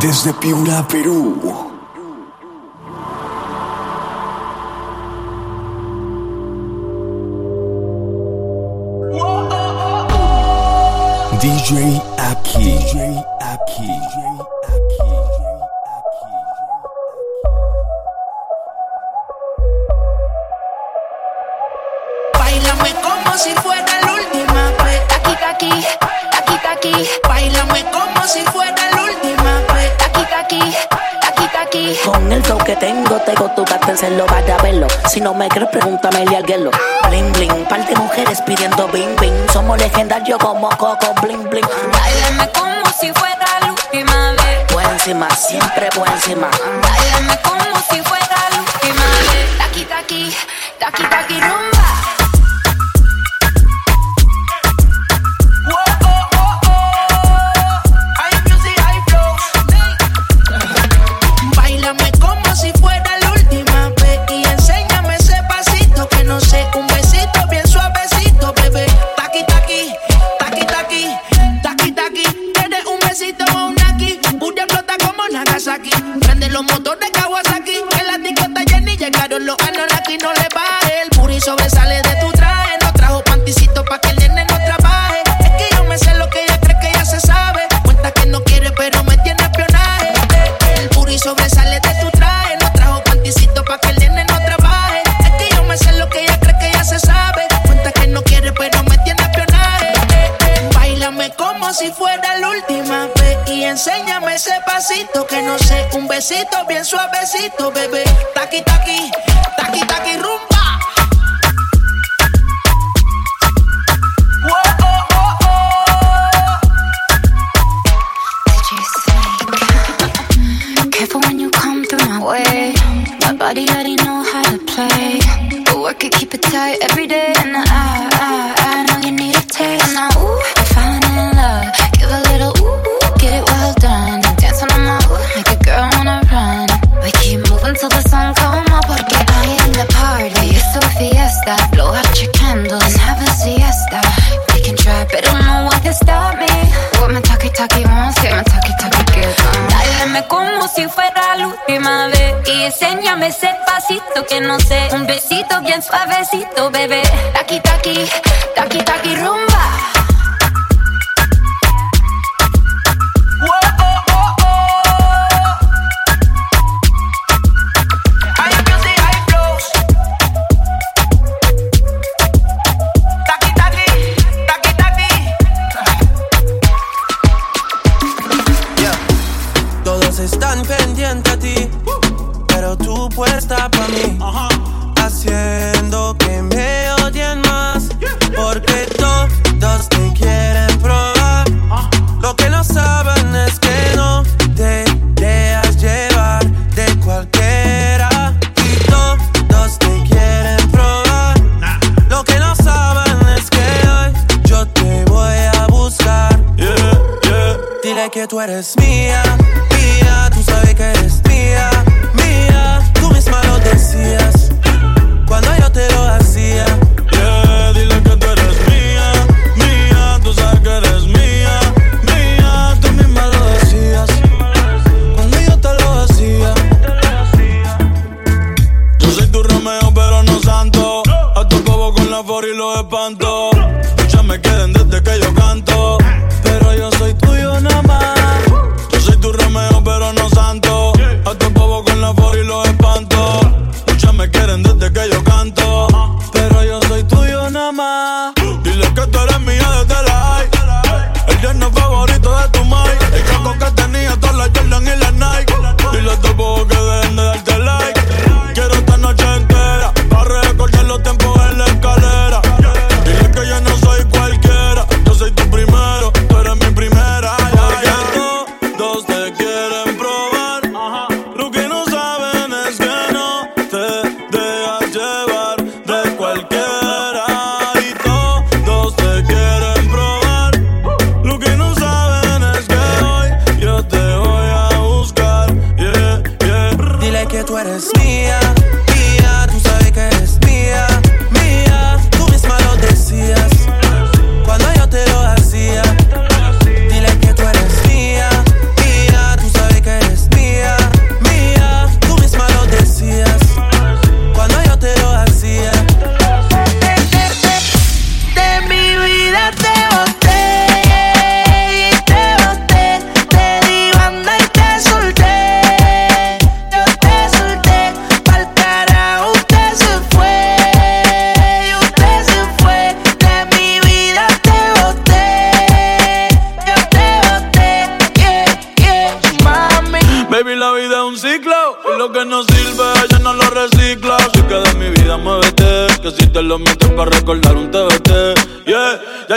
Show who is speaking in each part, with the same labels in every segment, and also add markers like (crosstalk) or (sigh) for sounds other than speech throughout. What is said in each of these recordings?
Speaker 1: desde Piura, Perú. DJ Aki. DJ Aki.
Speaker 2: como
Speaker 3: coco, bling, bling.
Speaker 4: Báilame como si fuera la última vez.
Speaker 3: Buen encima, siempre buen encima.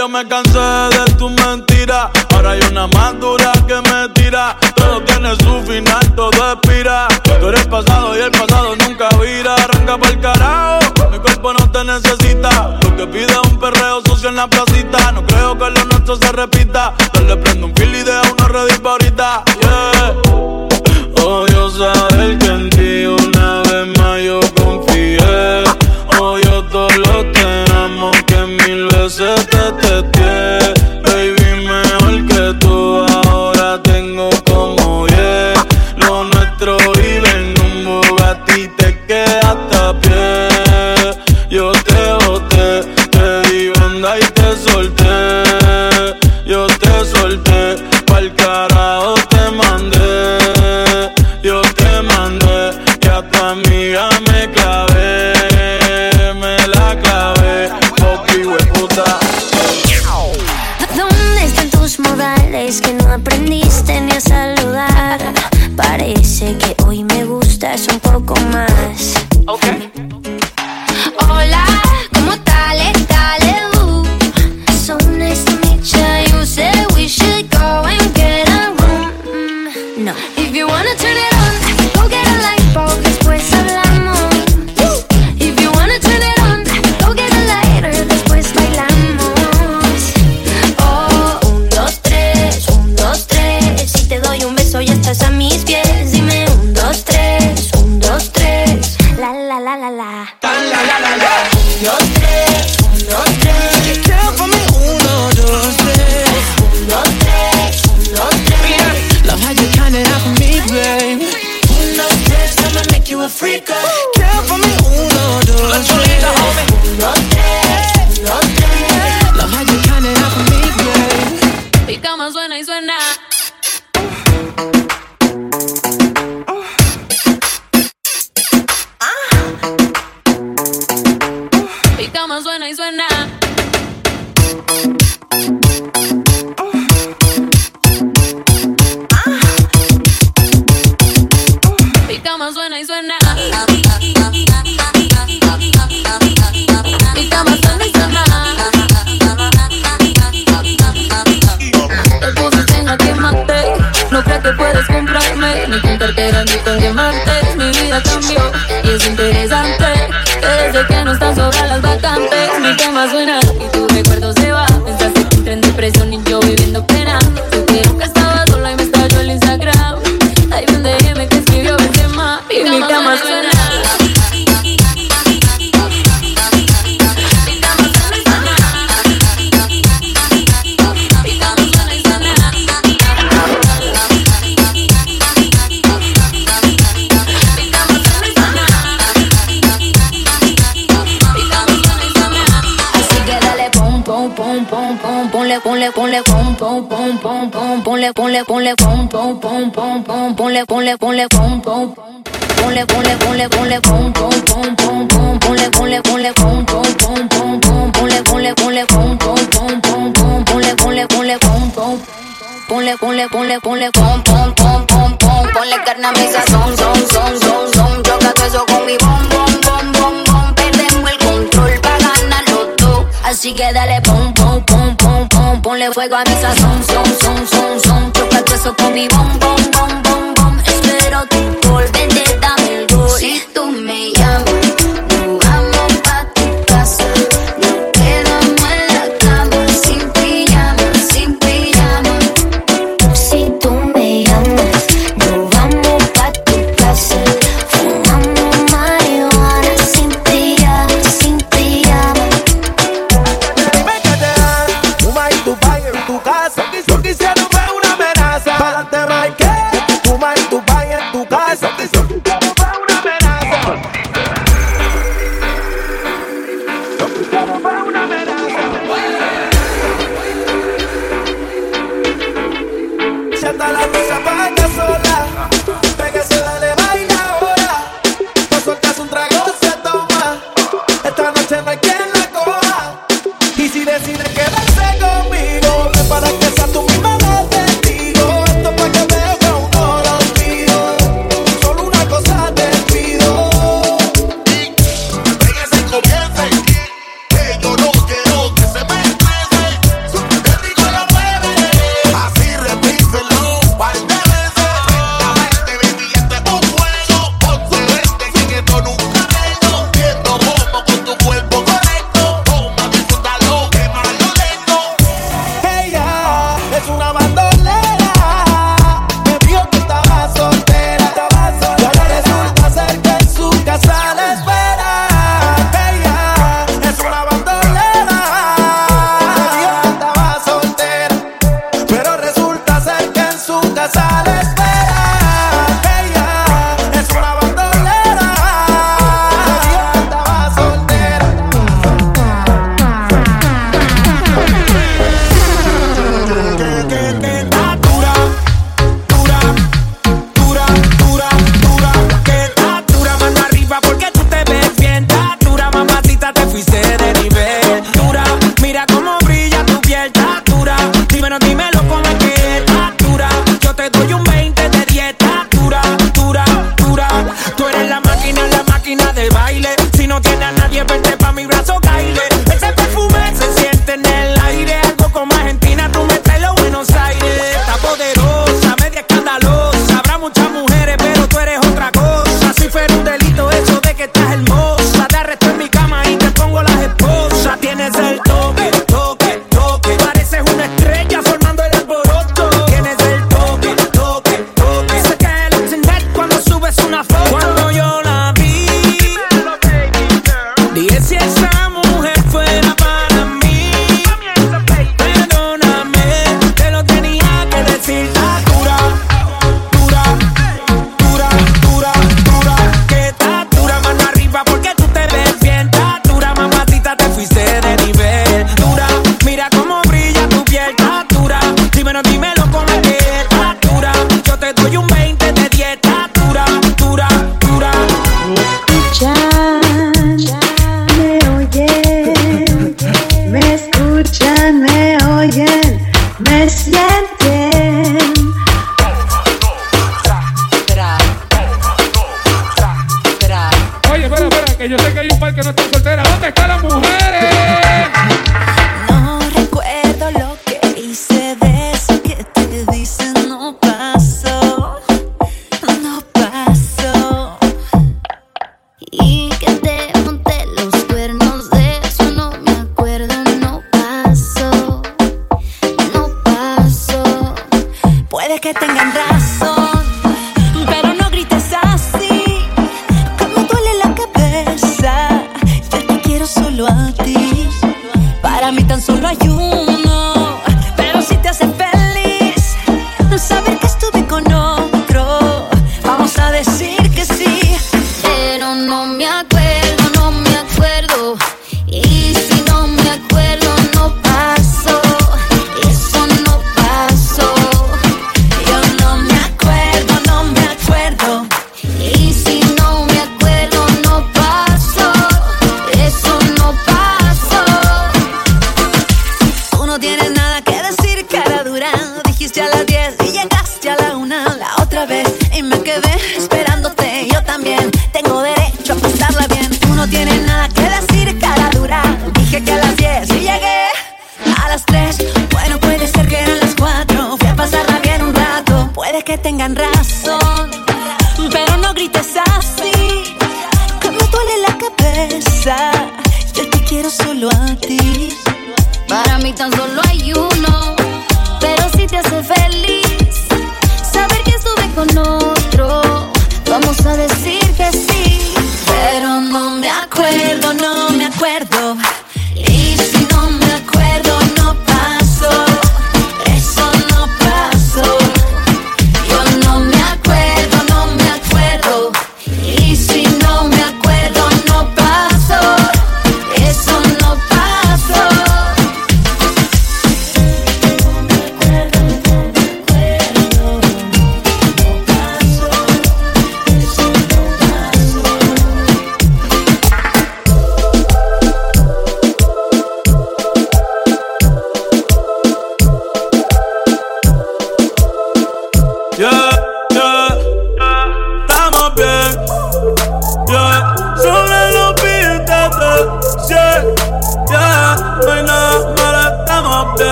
Speaker 2: yo me
Speaker 5: cansé de tu mentira, Ahora hay una más dura que me tira. Todo tiene su final, todo expira. Tú eres pasado y el pasado nunca vira. Arranca el carajo, mi cuerpo no te necesita. Lo que pide un perreo sucio en la placita. No creo que lo nuestro se repita.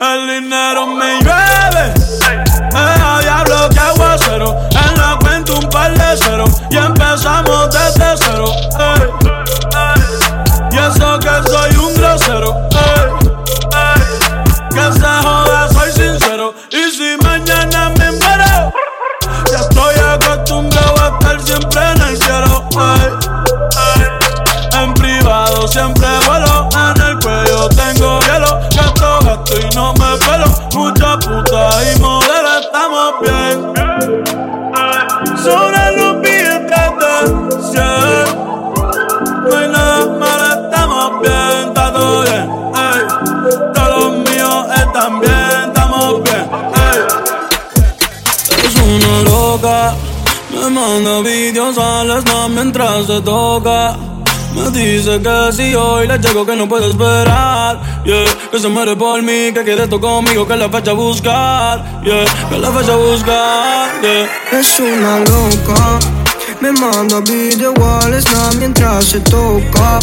Speaker 4: El
Speaker 5: dinero me llueve. Deja diablo que aguacero. En la cuenta un par de cero. Y empezamos desde cero. Ey. Y eso que soy un grosero. manda videos a las mientras se toca. Me dice que si hoy le llego que no puedo esperar, yeah. Que se muere por mí, que quiere esto conmigo, que la fecha a buscar, yeah. Que la fecha buscar, yeah.
Speaker 6: Es una loca, me manda video a las mientras se toca.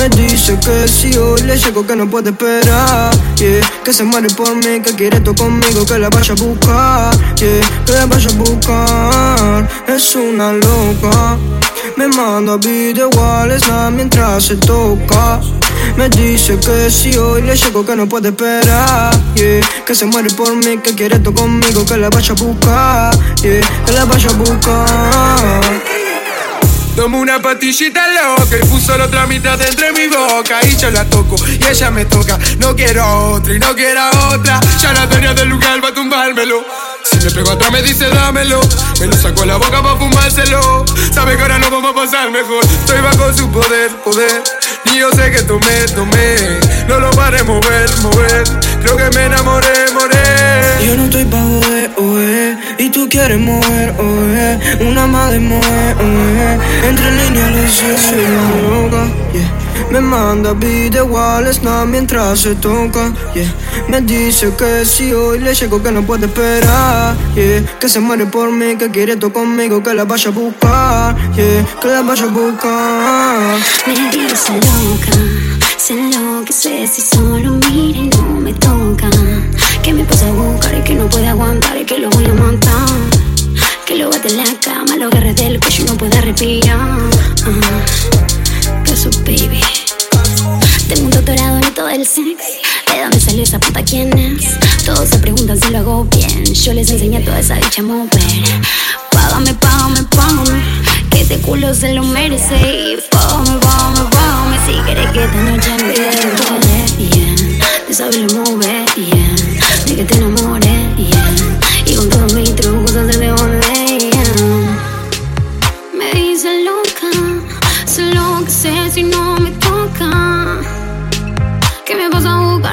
Speaker 6: Me dice que si hoy le llego que no puede esperar, yeah. Que se muere por mí, que quiere esto conmigo, que la vaya a buscar, yeah. Que la vaya a buscar. Es una loca. Me manda video al mientras se toca. Me dice que si hoy le llego que no puede esperar, yeah. Que se muere por mí, que quiere esto conmigo, que la vaya a buscar, yeah. Que la vaya a buscar.
Speaker 7: Tomo una pastillita loca y puso la otra mitad entre mi boca y yo la toco y ella me toca. No quiero otra y no quiero otra. Ya la tenía del lugar para tumbármelo. Si me pego atrás me dice dámelo. Me lo saco a la boca para fumárselo. Sabe que ahora no vamos a pasar mejor. Estoy bajo su poder, poder. Y yo sé que tomé, tomé. No lo paré mover, mover. Creo que me enamoré, moré.
Speaker 6: Yo no estoy pa' joder, oe Y tú quieres mover, oe Una madre mover, oe Entre líneas lo sé, soy una loca, yeah me manda video al snap mientras se toca, yeah Me dice que si hoy le llego que no puede esperar, yeah Que se muere por mí, que quiere esto conmigo, que la vaya a buscar, yeah Que la vaya a buscar
Speaker 8: Me dice loca, se enloquece si solo mira y no me toca. Que me pasa a buscar y que no puede aguantar y que lo voy a matar. Que lo bate en la cama, lo agarre del cuello y no puede respirar. Ah, que su baby. Tengo un doctorado en todo el sex. ¿De dónde salió esa puta quién es? Todos se preguntan si lo hago bien. Yo les enseñé toda esa dicha mover. Págame, págame, págame. Que este culo se lo merece. Y págame, págame, págame. Si quieres que esta noche me bien. De saberlo mover, bien. De que te enamores, bien. Y con todos mis trucos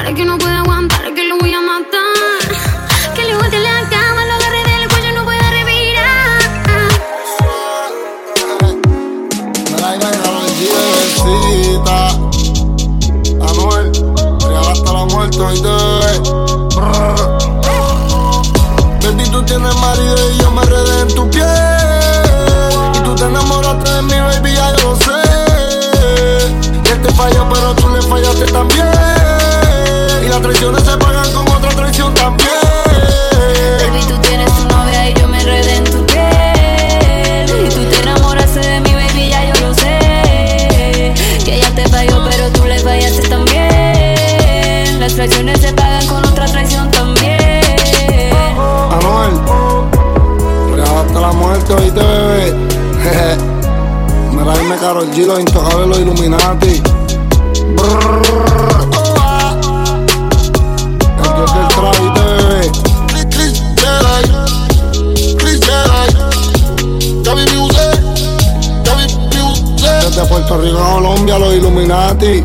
Speaker 8: a buscar, que no puede aguantar, que lo voy a matar. Que le bote la cama, lo agarre del cuello no puede respirar.
Speaker 9: bebecita. Anuel, real hasta la muerte hoy te. Baby, tú tienes marido y yo me redé en tu piel. Y tú te enamoraste de mí, baby, ya yo lo sé. Él te falló, pero tú le fallaste también. Las traiciones se pagan con otra traición también.
Speaker 8: Baby, tú tienes tu novia y yo me enredé en tu piel. Y tú te enamoraste de mi baby, ya yo lo sé. Que ella te falló, pero tú le fallaste también. Las traiciones se pagan con otra traición también.
Speaker 9: Anuel, hasta la muerte hoy te bebé. Mira, dime Karol G, los intocables, los Illuminati. Brrr. Desde Puerto Rico a Colombia, los Illuminati.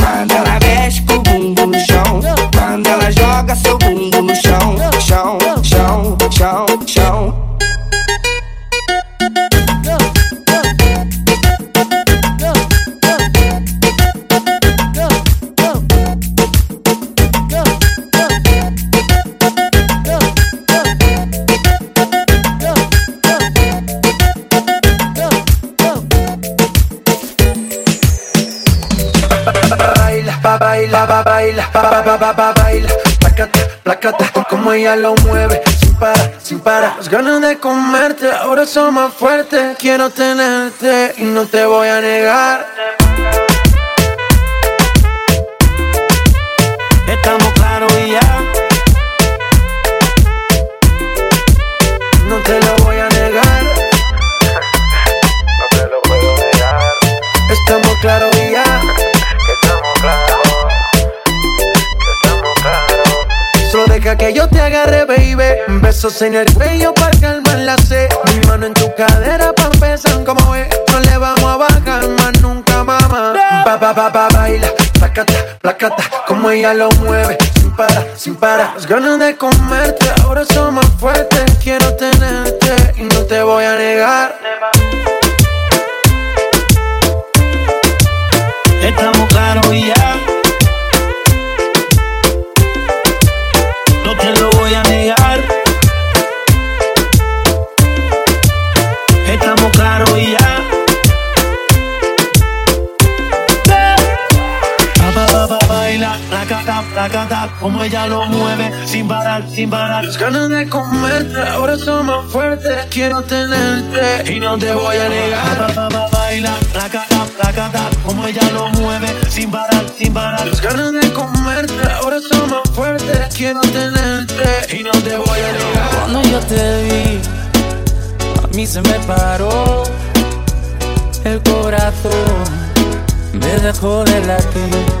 Speaker 10: Ella lo mueve, sin parar, sin parar. Las ganas de comerte ahora son más fuertes. Quiero tenerte y no te voy a negar. Que yo te agarre, baby. Besos en el cuello para calmar la sed. Mi mano en tu cadera pa' empezar como es. No le vamos a bajar más nunca, mamá. Pa, pa, pa, pa, baila. Placata, placata, como ella lo mueve. Sin parar, sin parar. Las ganas de comerte ahora son más fuertes. Quiero tenerte y no te voy a negar.
Speaker 11: Estamos claros y ya. Placata, placata, como ella lo mueve, sin parar, sin parar.
Speaker 10: Las ganas de comerte ahora son más fuertes. Quiero tenerte y no te voy a negar.
Speaker 11: Pa, pa, pa, baila, placata, placata, como ella lo mueve, sin parar, sin parar.
Speaker 10: Las ganas de comerte ahora son más fuertes. Quiero tenerte y no te voy a negar.
Speaker 12: Cuando yo te vi, a mí se me paró el corazón, me dejó de latir.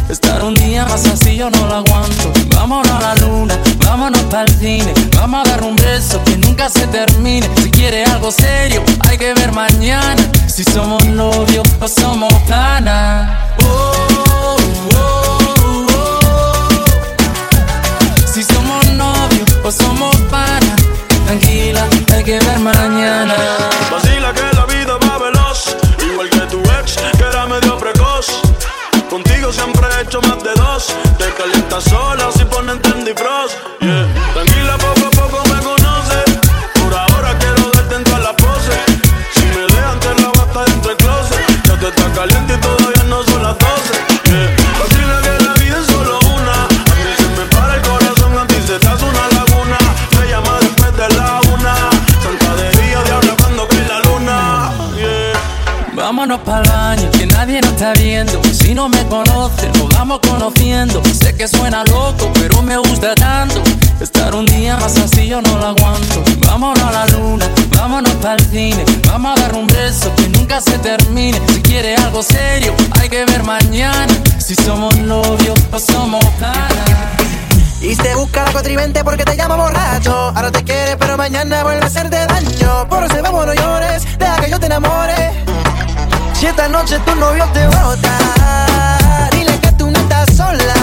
Speaker 12: Estar un día más así yo no lo aguanto. Vámonos a la luna, vámonos para el cine. Vamos a dar un beso que nunca se termine. Si quiere algo serio, hay que ver mañana. Si somos novios o somos pana. Oh, oh, oh. Si somos novios o somos pana. Tranquila, hay que ver mañana.
Speaker 5: Vacila que la vida va veloz, igual que tu ex, Siempre he hecho más de dos. Te calientas sola si ponen Trendy Frost. Yeah. Tranquila, poco a poco me conoces. Por ahora quiero darte en todas las poses. Si me dejan, te la basta dentro del closet. Ya te está caliente y todavía no son las 12. Yeah. Vacila que la vida es solo una. A mí se me para el corazón, a ti se te hace una laguna. Me llama después de la una. Santa de día, diablo cuando cae la luna.
Speaker 12: Vámonos para nadie nos está viendo. Si no me conoces, nos vamos conociendo. Sé que suena loco, pero me gusta tanto. Estar un día más así yo no lo aguanto. Vámonos a la luna, vámonos para el cine. Vamos a dar un beso que nunca se termine. Si quiere algo serio, hay que ver mañana. Si somos novios o somos pana.
Speaker 13: Y te busca la cuatrivente porque te llama borracho. Ahora te quiere, pero mañana vuelve a hacerte daño. Por eso vamos, no llores, deja que yo te enamore. Si esta noche tu novio te bota, dile que tú no estás sola.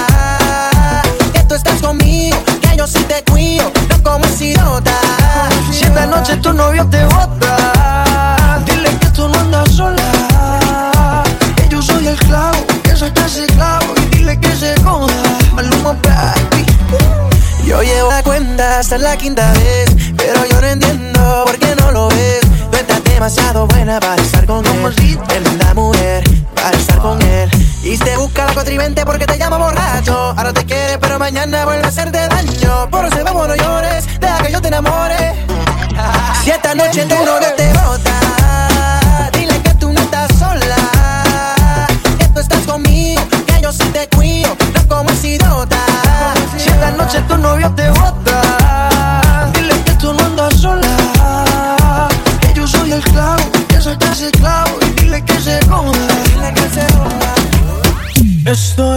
Speaker 13: Que tú estás conmigo, que yo sí te cuido, no como ese idiota. Si esta noche tu novio te bota, dile que tú no andas sola. Que yo soy el clavo, que saca ese clavo y dile que se joda. Maluma, baby. Yo llevo la cuenta hasta la quinta vez, pero yo no entiendo por qué no lo ves. Demasiado buena para estar con él. Tremenda mujer para estar con él. Y te busca la cuatrivente porque te llama borracho. Ahora te quiere, pero mañana vuelve a hacerte daño. Por eso vamos, no llores, deja que yo te enamore. (laughs) Si esta noche tu novio te bota, dile que tú no estás sola. Que tú estás conmigo, que yo sí te cuido, no como idiota. Si esta noche tu novio te bota,
Speaker 11: Estoy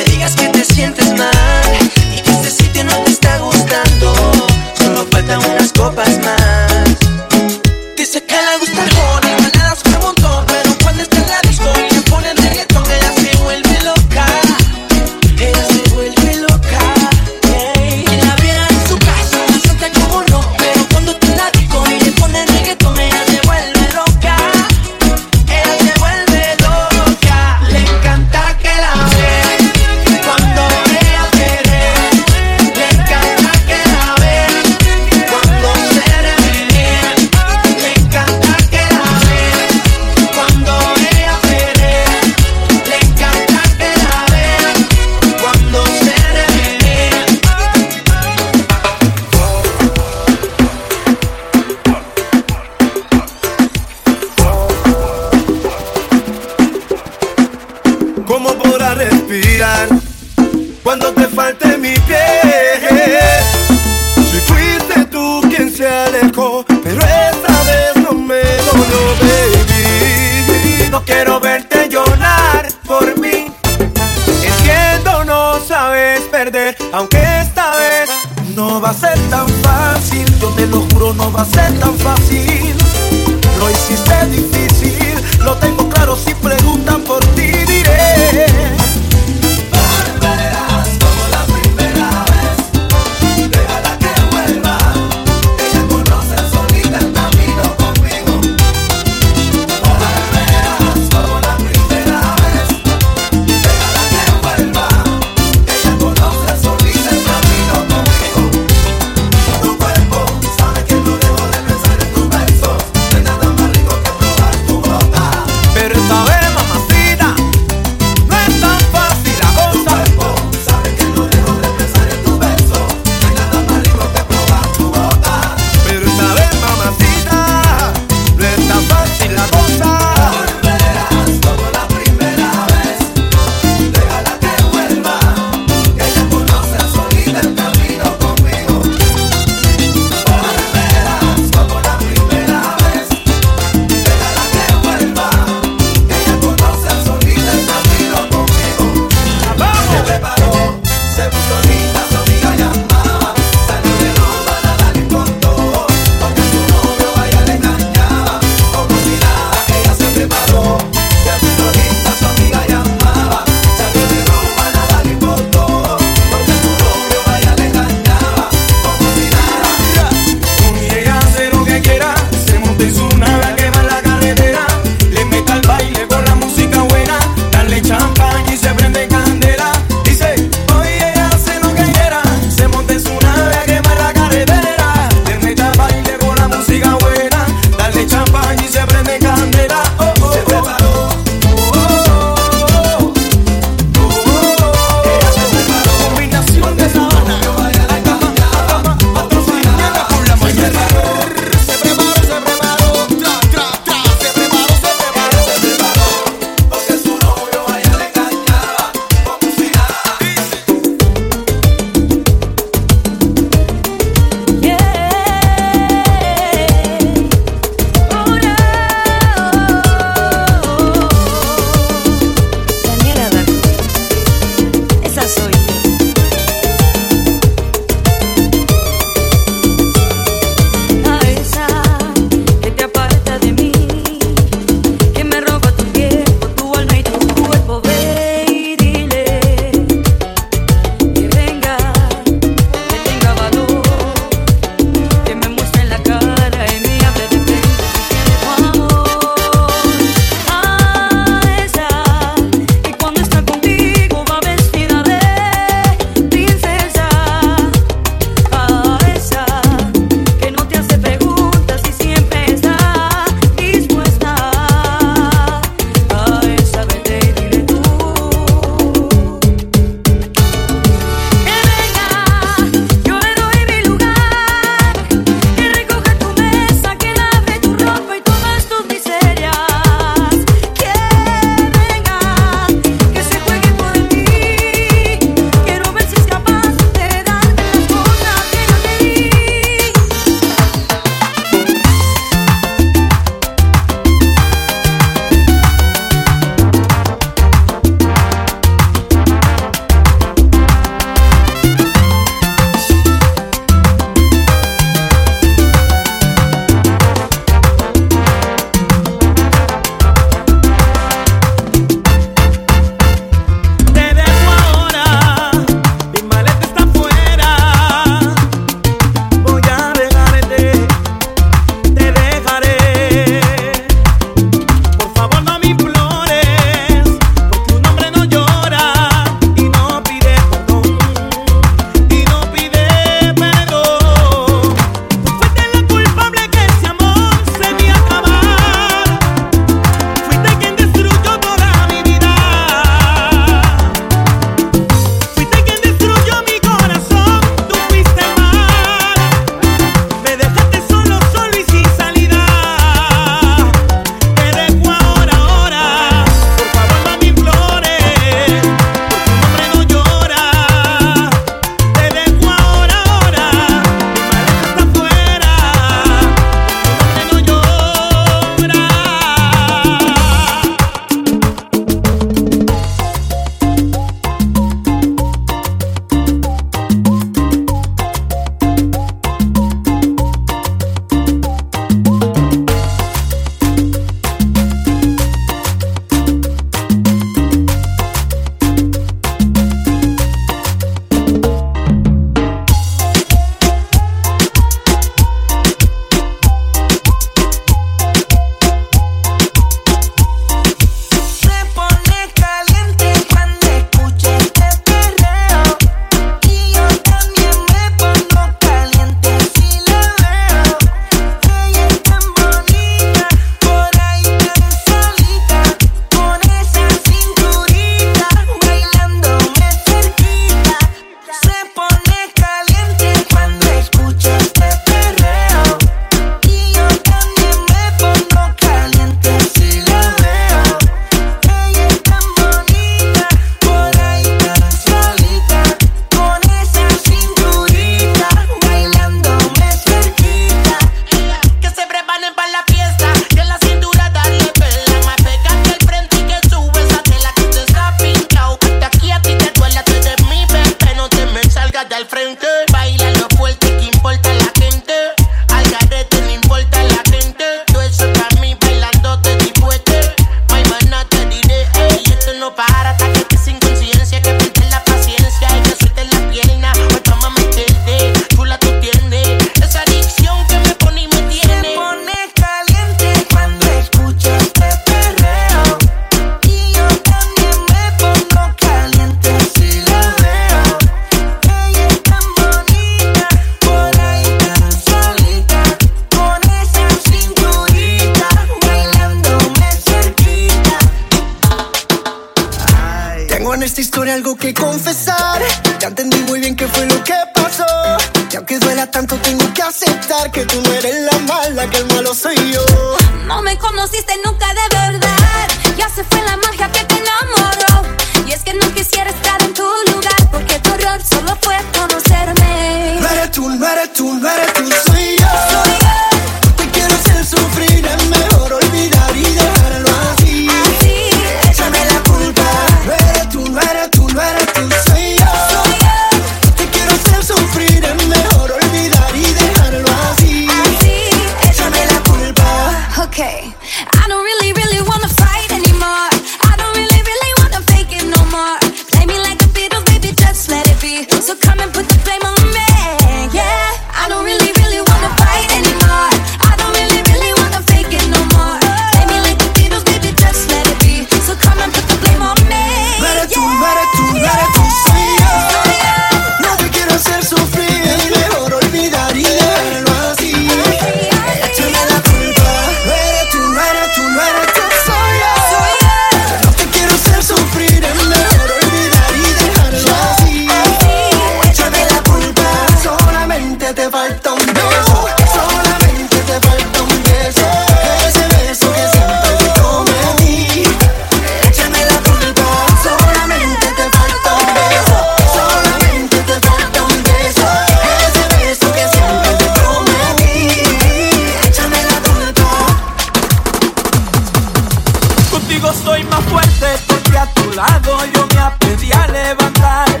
Speaker 13: Soy más fuerte porque a tu lado yo me aprendí a levantar.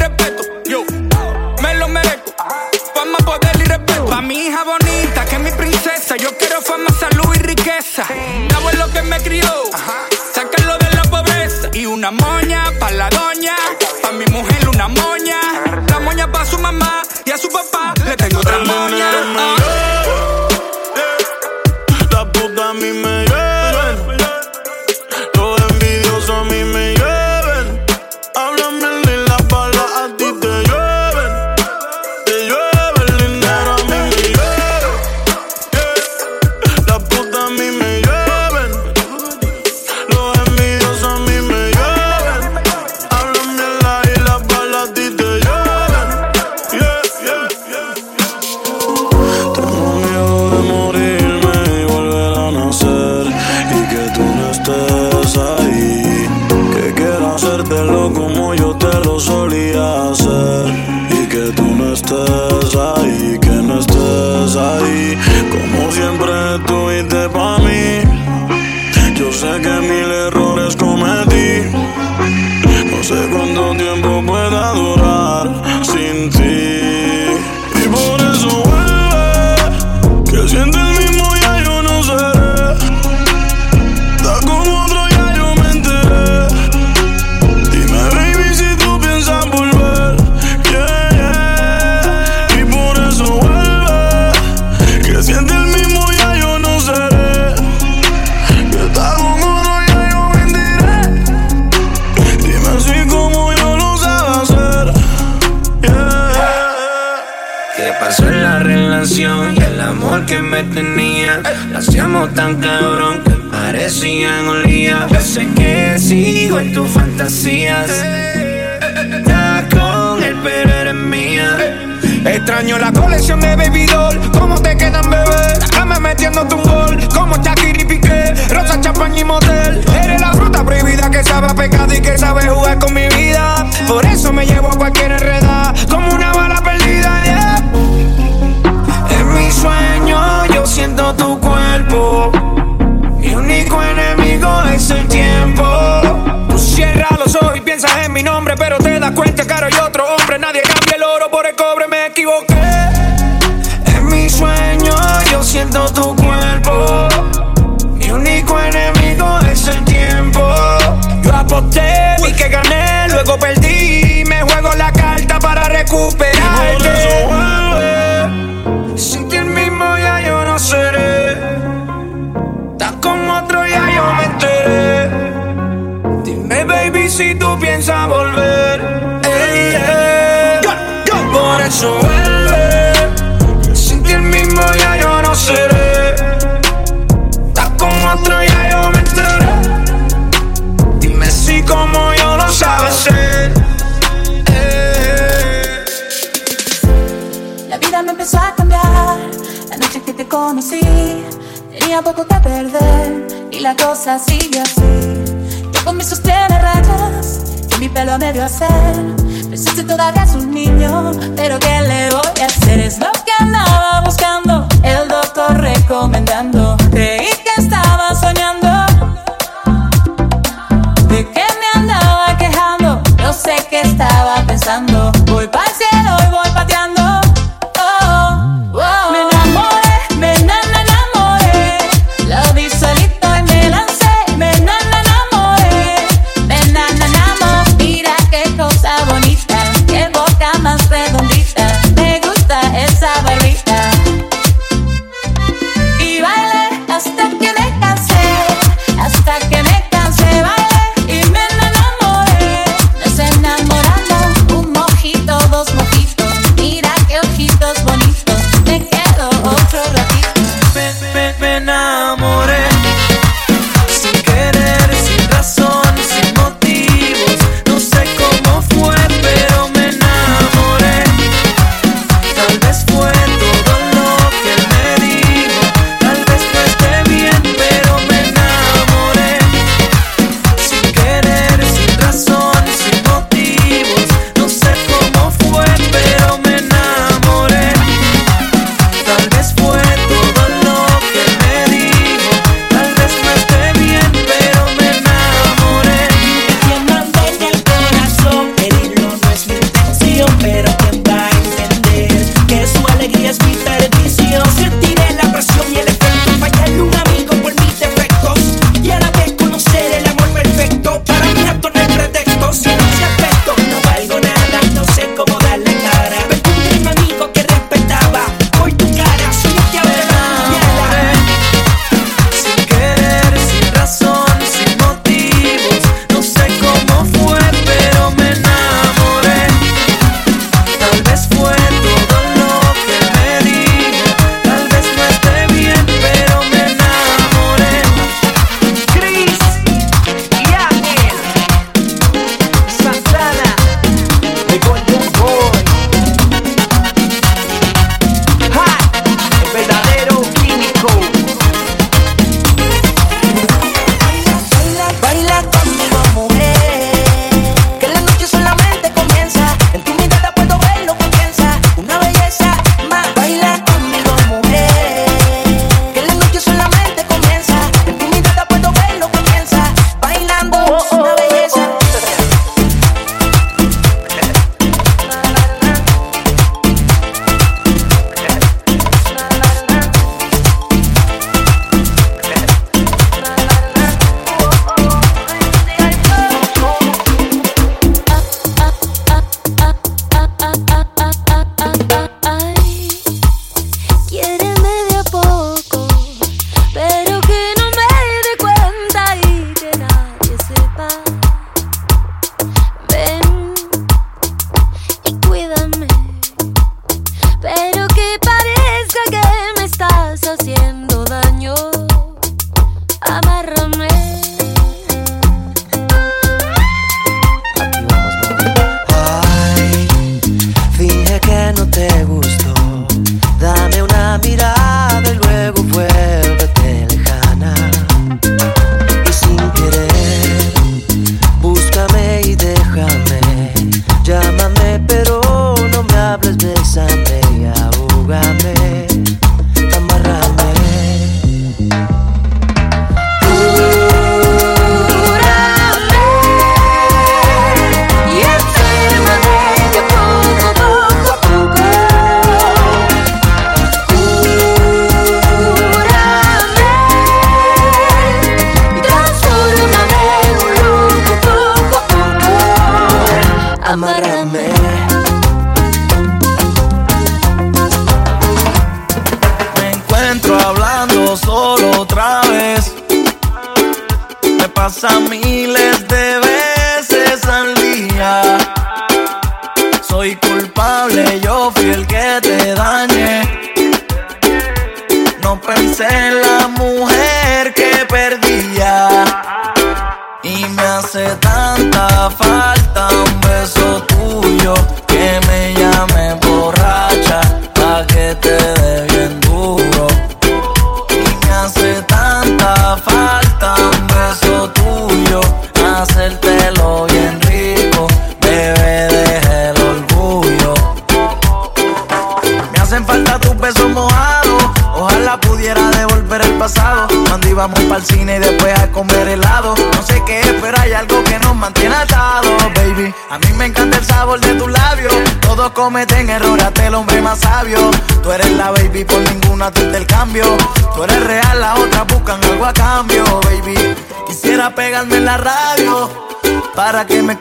Speaker 11: respeto. Yo me lo merezco. Fama, poder y respeto. Pa' mi hija bonita, que es mi princesa. Yo quiero fama, salud y riqueza. La
Speaker 5: lo que me
Speaker 13: crió.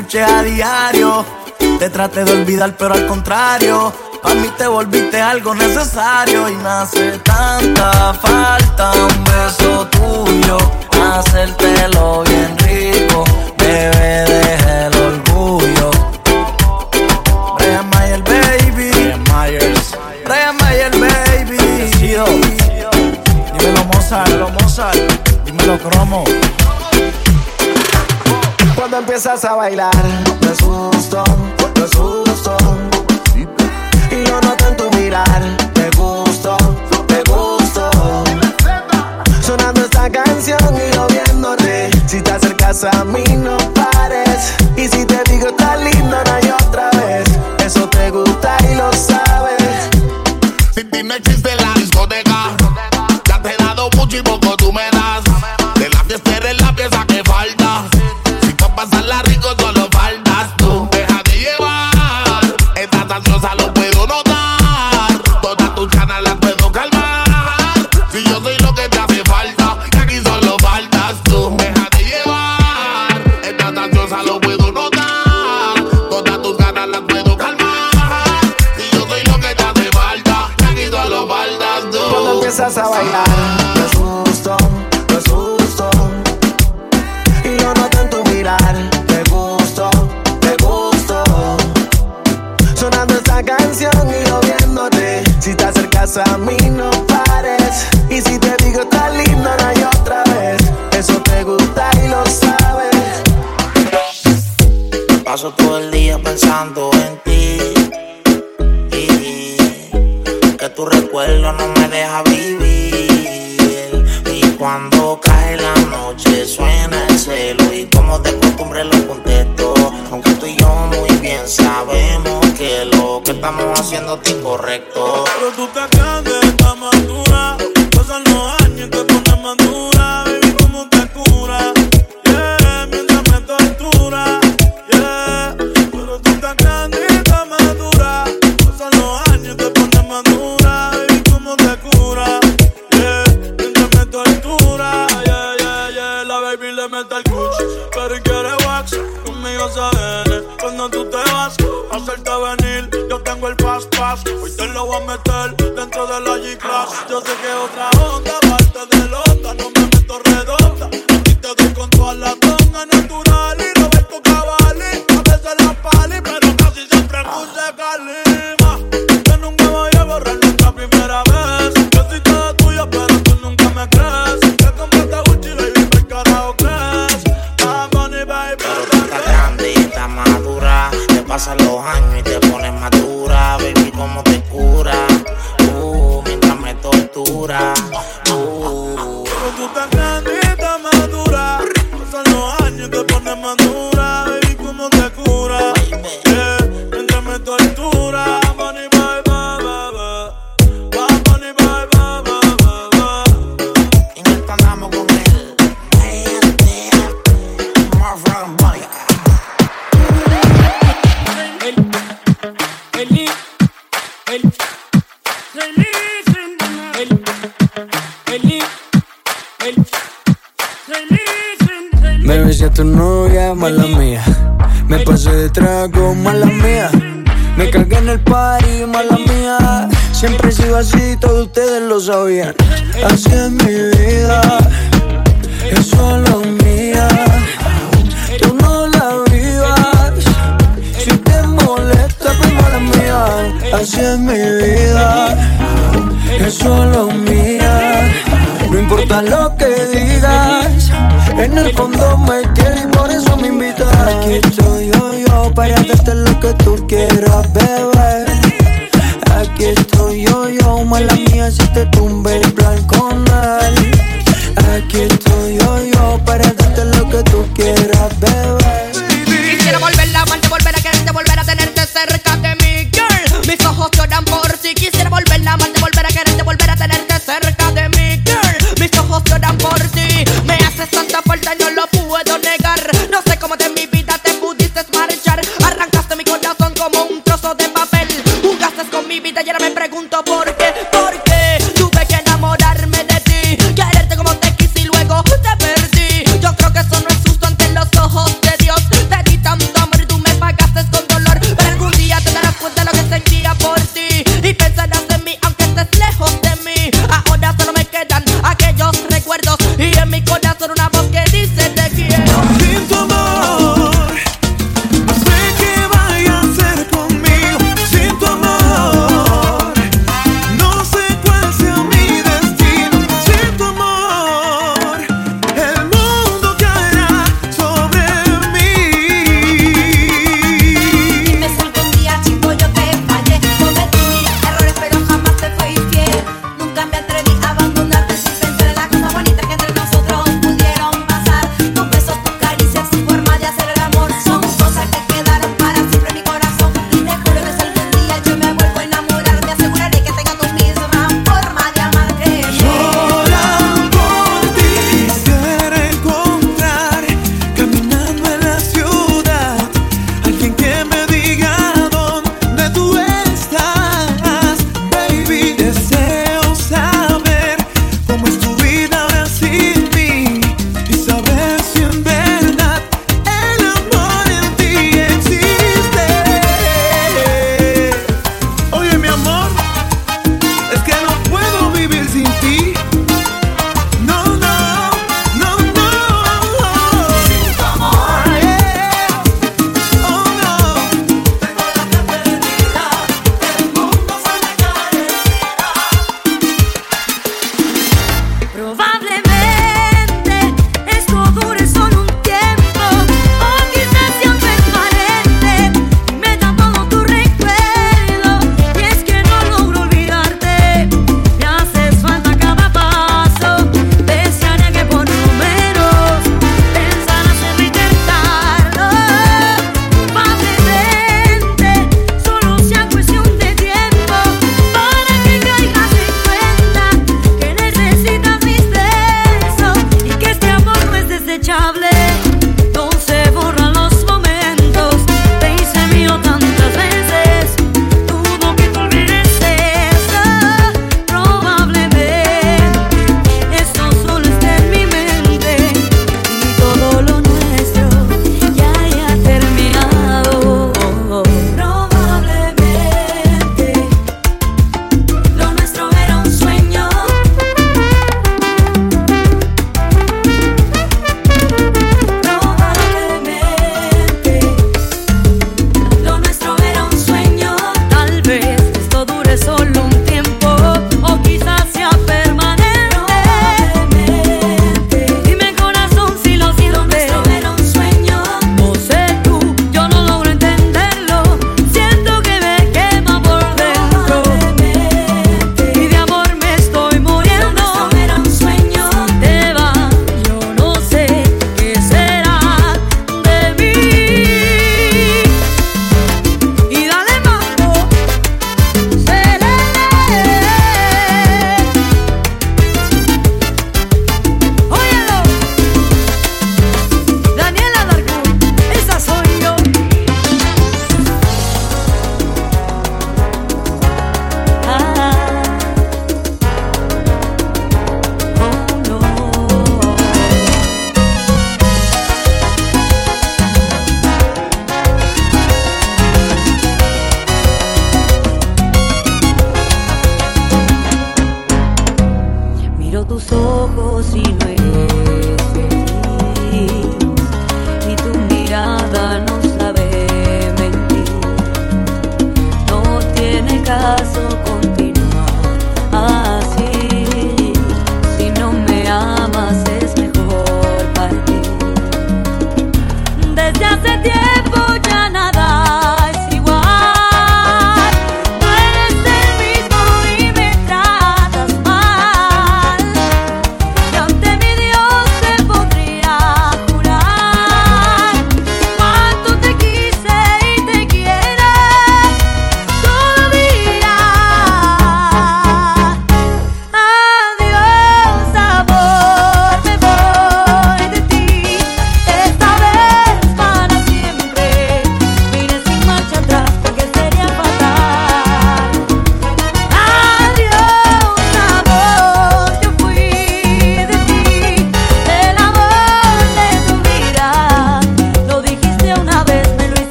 Speaker 13: escuches a diario. Te traté de olvidar, pero al contrario, para mí te volviste algo necesario y me hace
Speaker 14: echas a bailar.
Speaker 15: todo el día pensando en ti. Y que tu recuerdo no me deja vivir. Y cuando cae la noche suena el celo y como de costumbre lo contesto. Aunque tú y yo muy bien sabemos que lo que estamos haciendo es incorrecto.
Speaker 5: Pero tú te
Speaker 16: candes,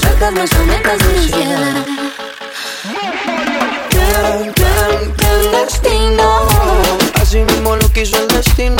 Speaker 16: Sácame esa neta sucia Gran, gran, gran destino. Así mismo lo
Speaker 17: quiso el destino.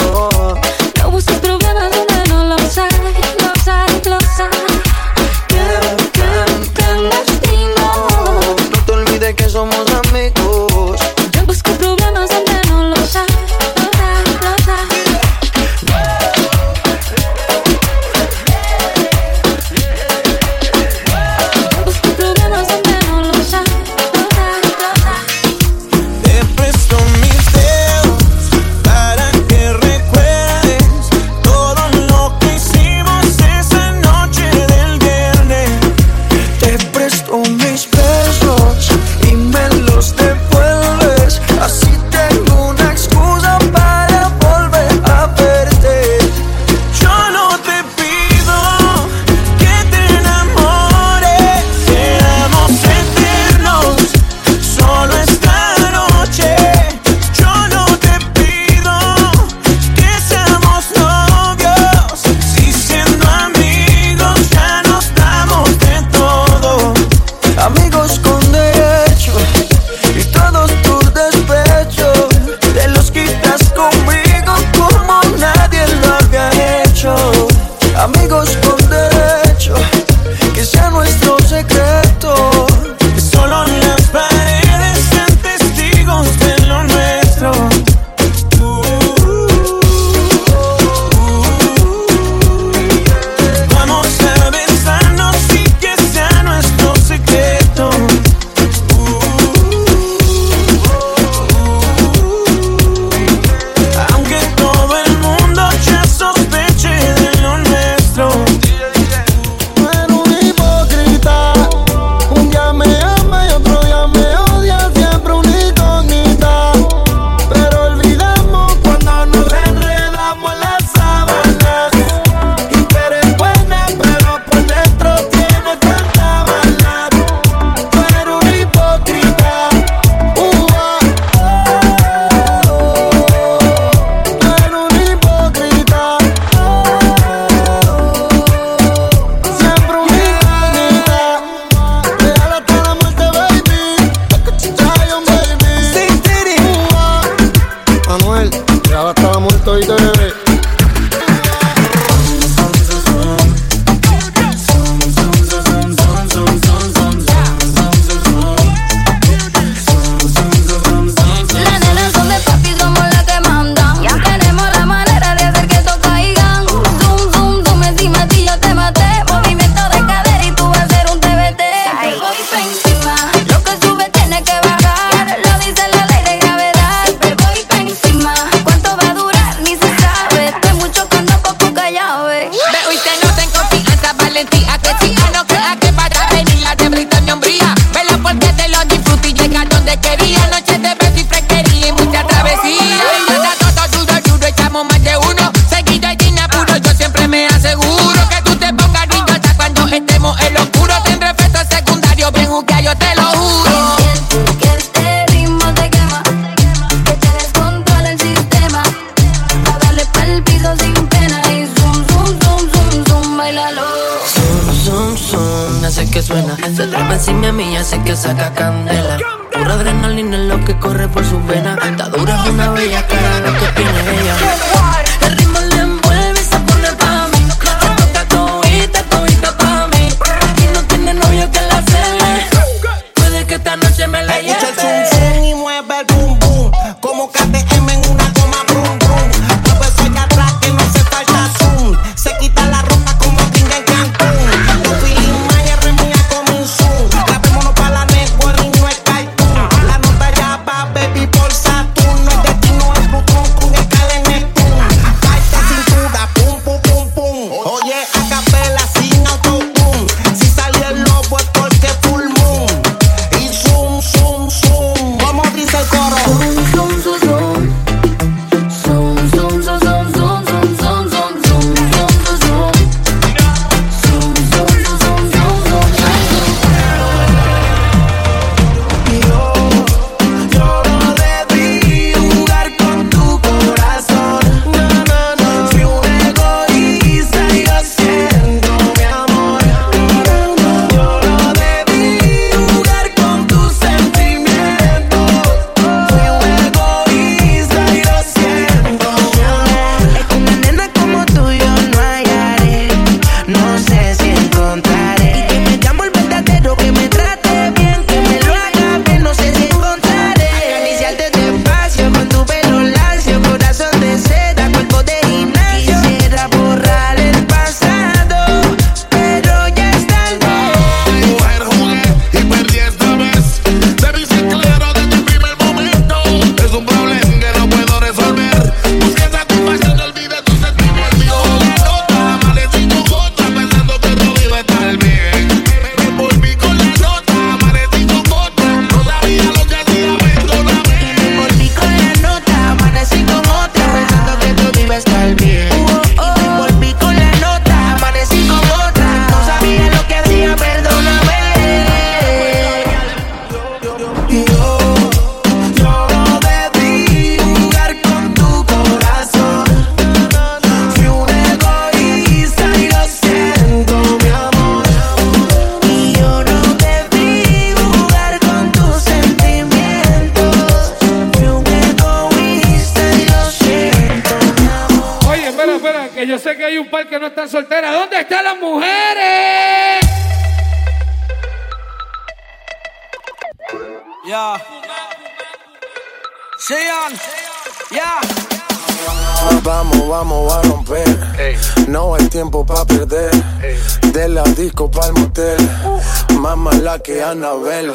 Speaker 10: Anabel.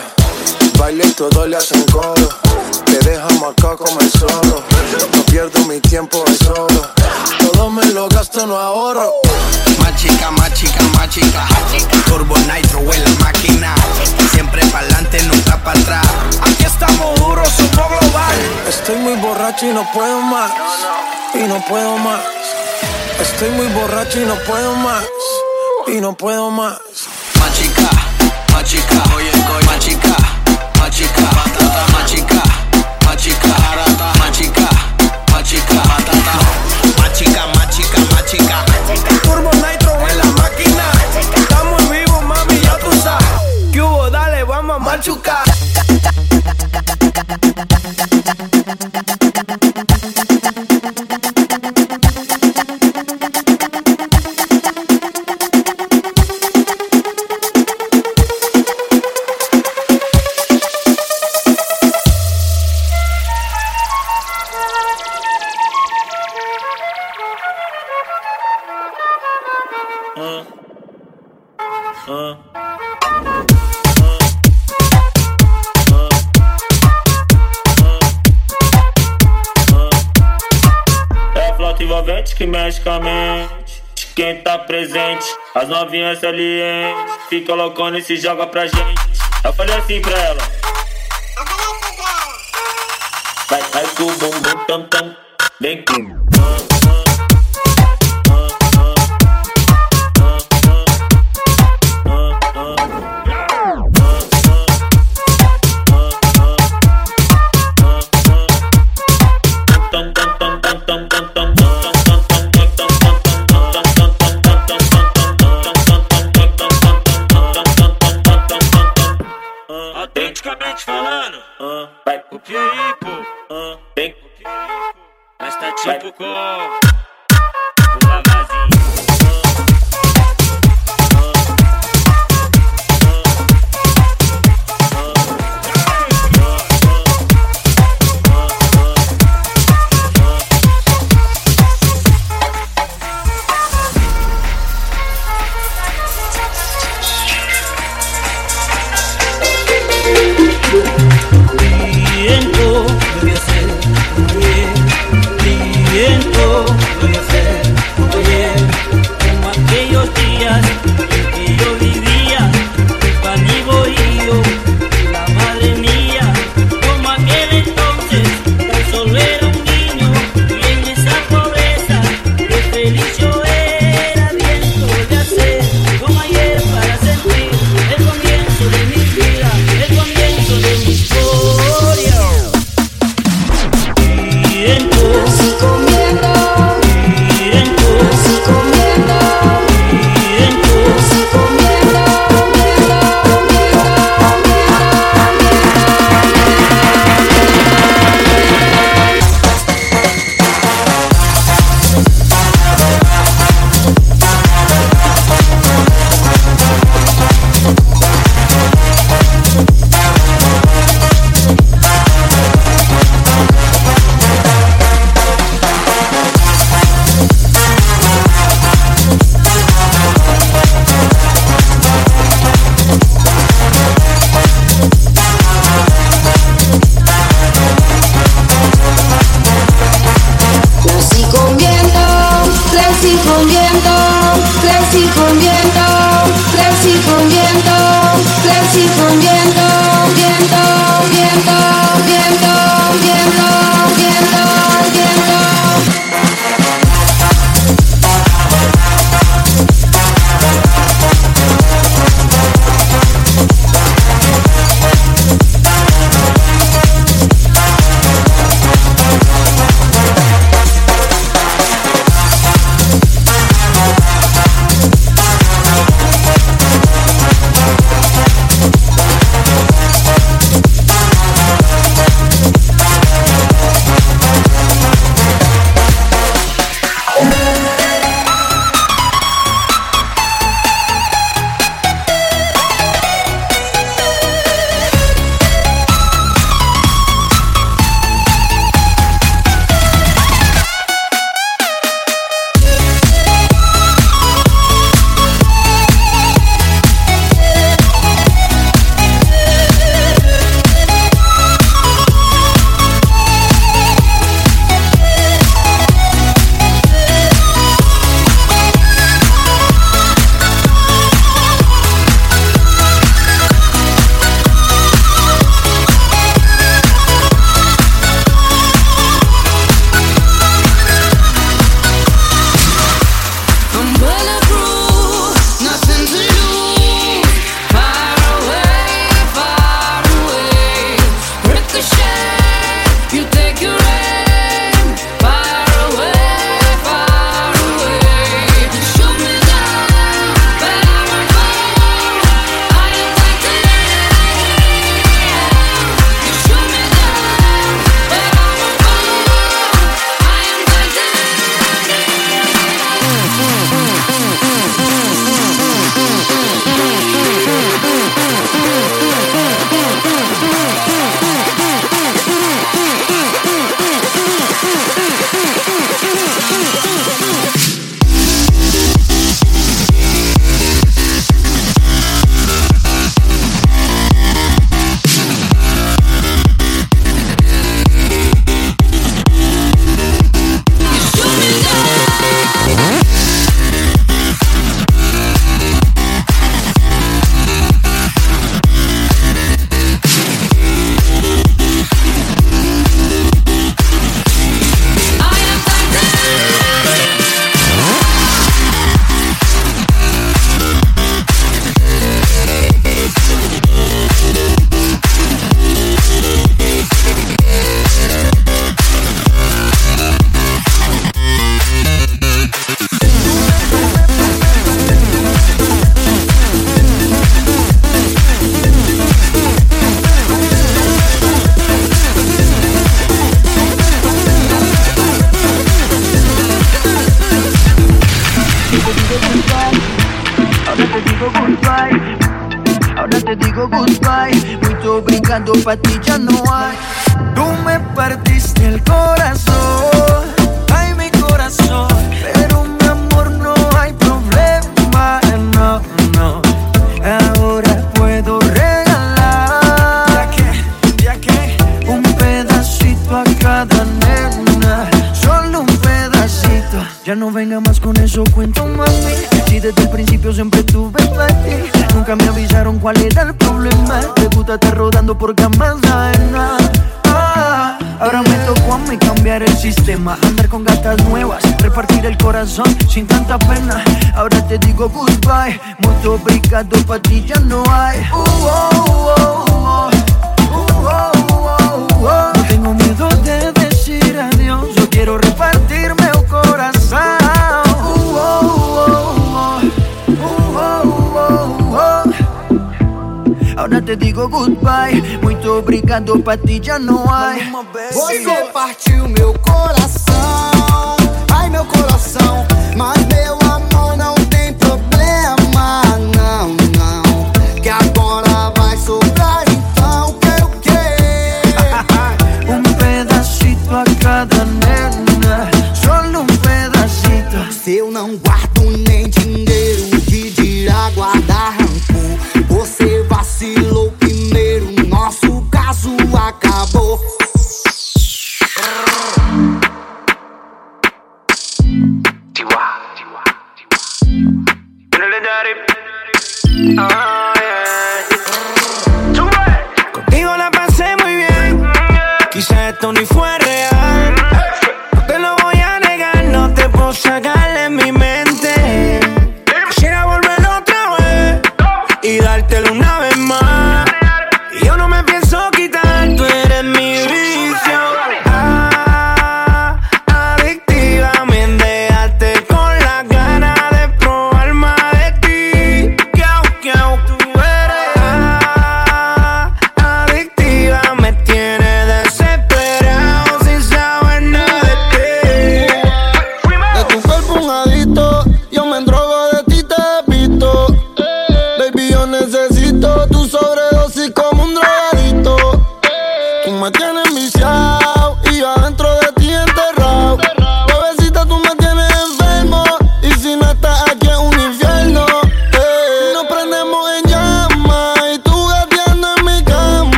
Speaker 10: Baile y todo le hacen coro. Te deja marcado como el solo. No pierdo mi tiempo en solo. Todo me lo gasto, no ahorro.
Speaker 18: Más chica, más chica, más chica. Turbo Nitro en la máquina. Siempre pa'lante, nunca para atrás. Aquí estamos duros, somos global.
Speaker 10: Estoy muy borracho y no puedo más. Y no puedo más. Estoy muy borracho y no puedo más. Y no puedo más.
Speaker 19: presente. As novinhas ali, se colocando e se joga pra gente. Eu falei assim pra ela. Vai, vai com o bumbum tam tam. Vem com. Pô. Ah, vem. Mas tá tipo com.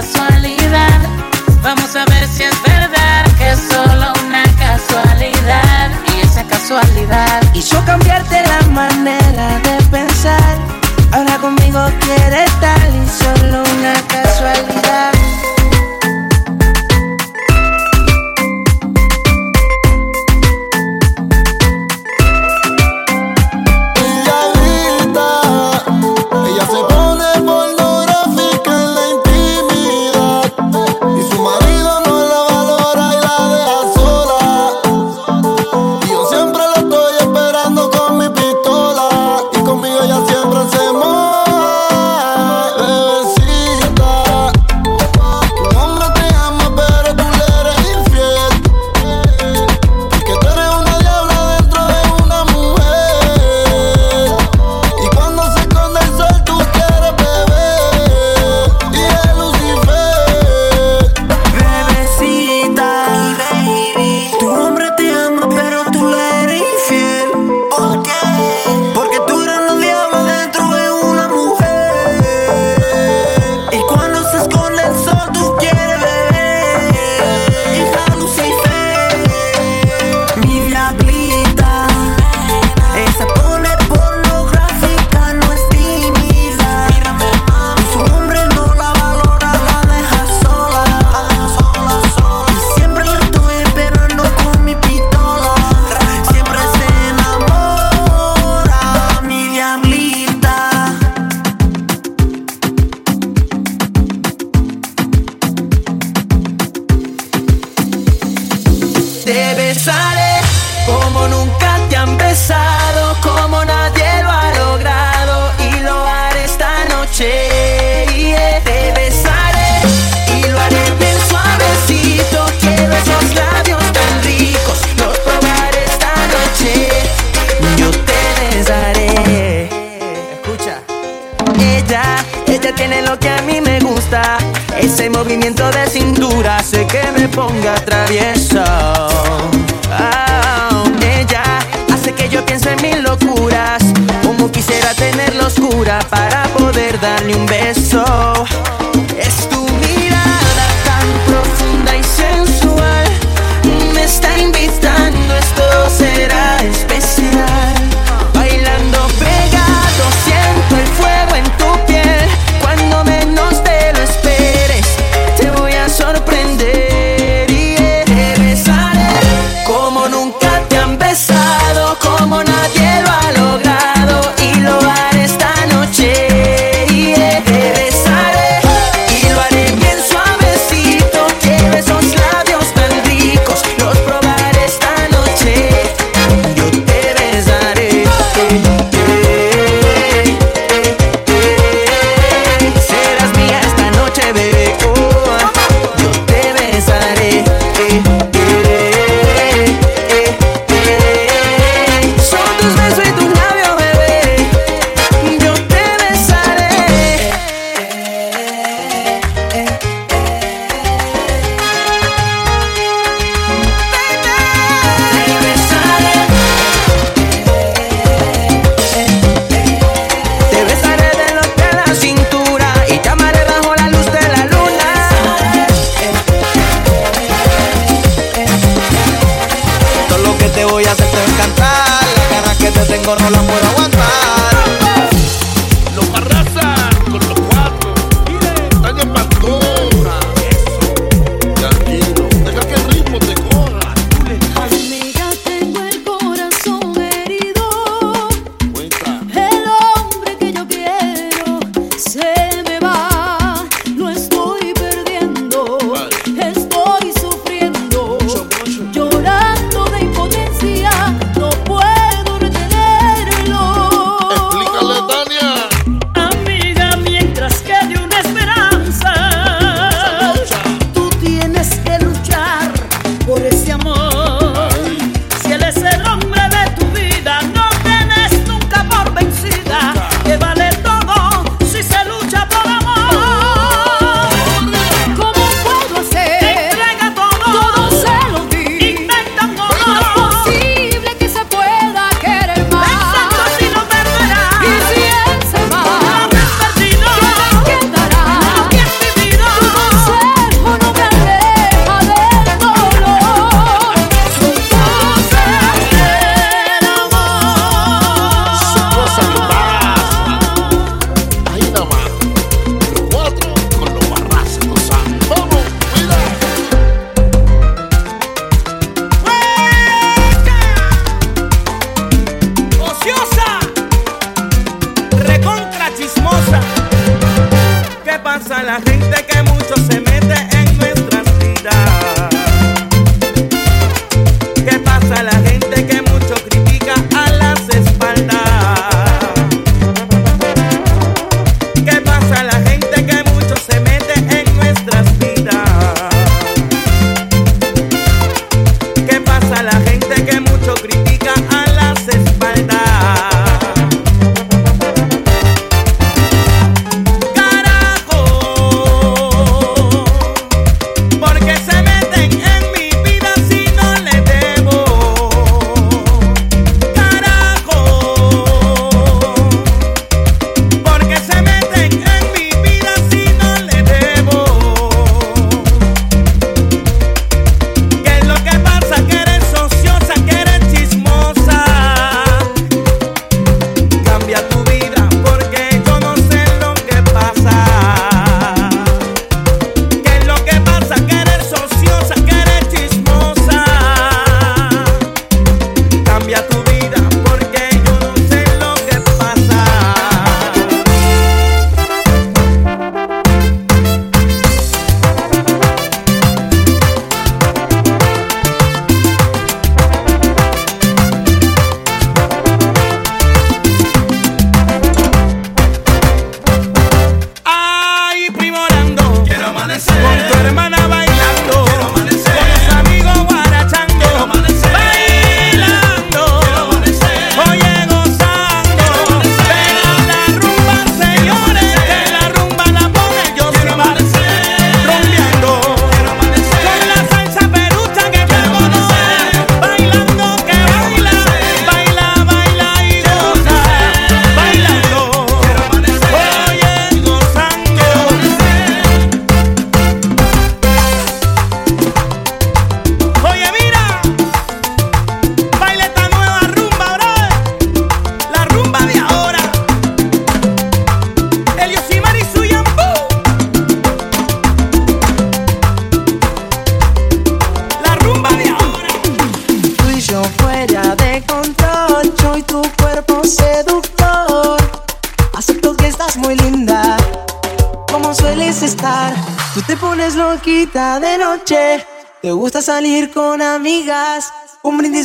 Speaker 9: casualidad. Vamos a ver si es verdad que es solo una casualidad. Y esa casualidad hizo cambiarte la manera de pensar. Ahora conmigo quiere estar y solo una casualidad.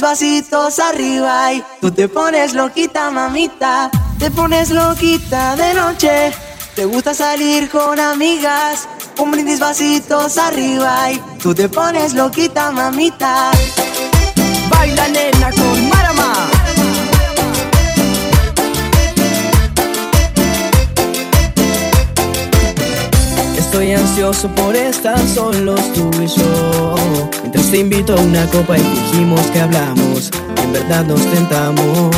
Speaker 3: pasitos arriba y tú te pones loquita, mamita. Te pones loquita de noche. Te gusta salir con amigas. Un brindis pasitos arriba y tú te pones loquita, mamita. Baila nena con Estoy ansioso por estar solos tú y yo. Mientras te invito a una copa y dijimos que hablamos, en verdad nos tentamos.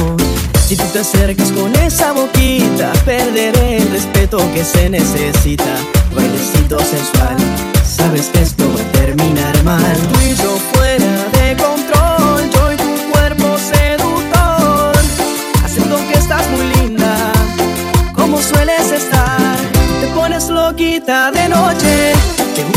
Speaker 3: Si tú te acercas con esa boquita, perderé el respeto que se necesita. Bailecito sensual, sabes que esto va a terminar mal. Tú y yo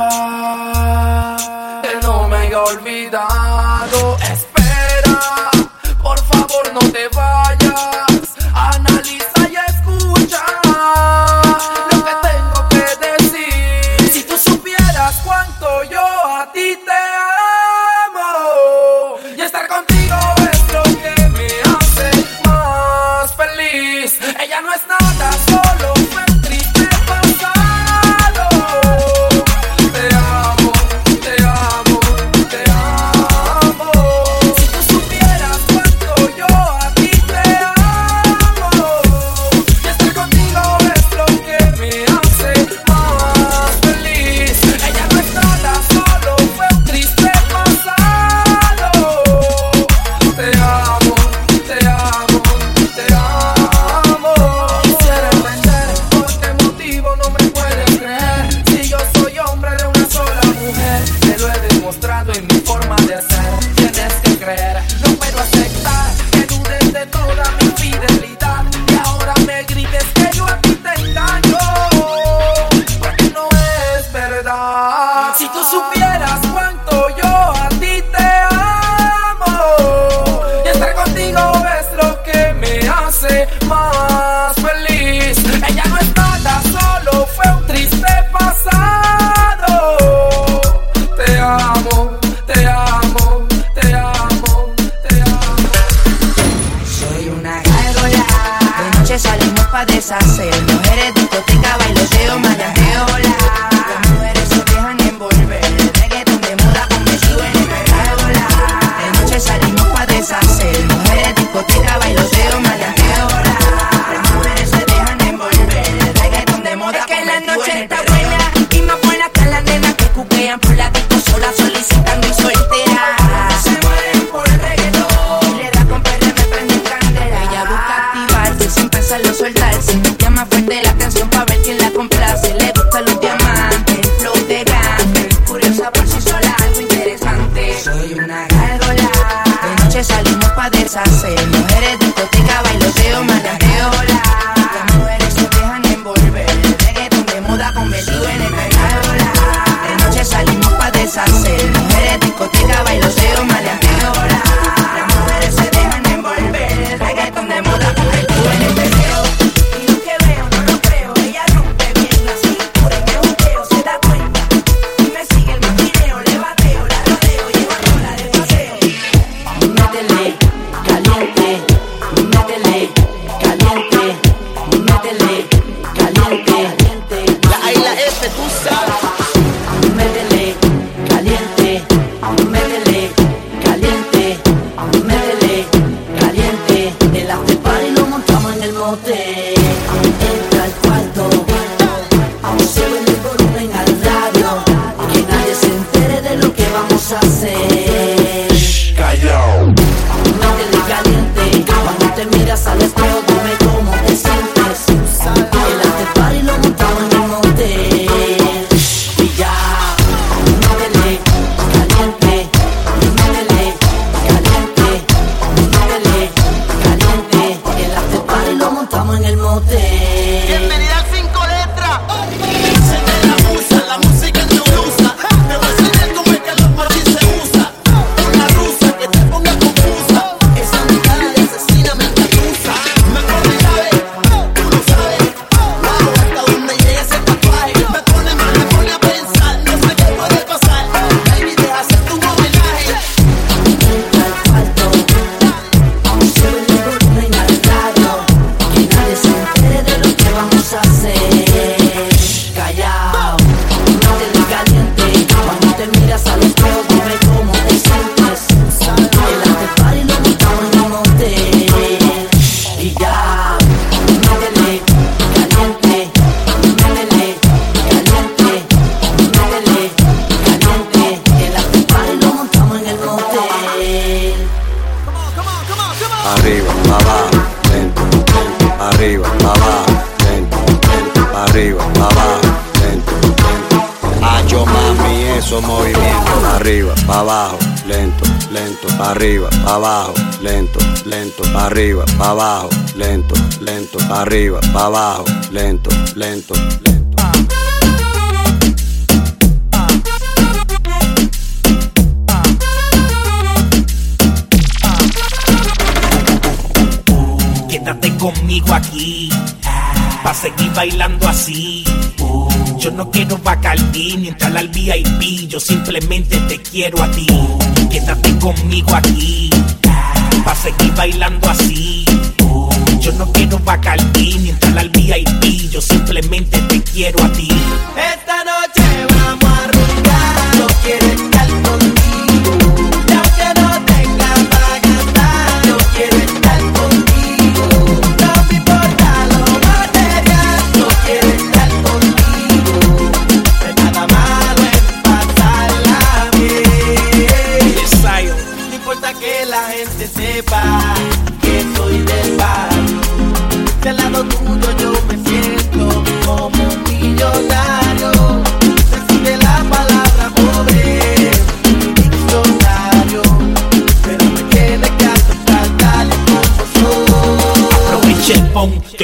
Speaker 12: Escapar. Que no me haya olvidado.
Speaker 20: abajo, lento, lento, lento. Quédate
Speaker 21: conmigo aquí, pa' seguir bailando así. Yo no quiero Bacardi ni entrar al VIP, yo simplemente te quiero a ti. Quédate conmigo aquí, pa' seguir bailando así. Yo no quiero Bacardí ni entrar al VIP. Yo simplemente te quiero a ti.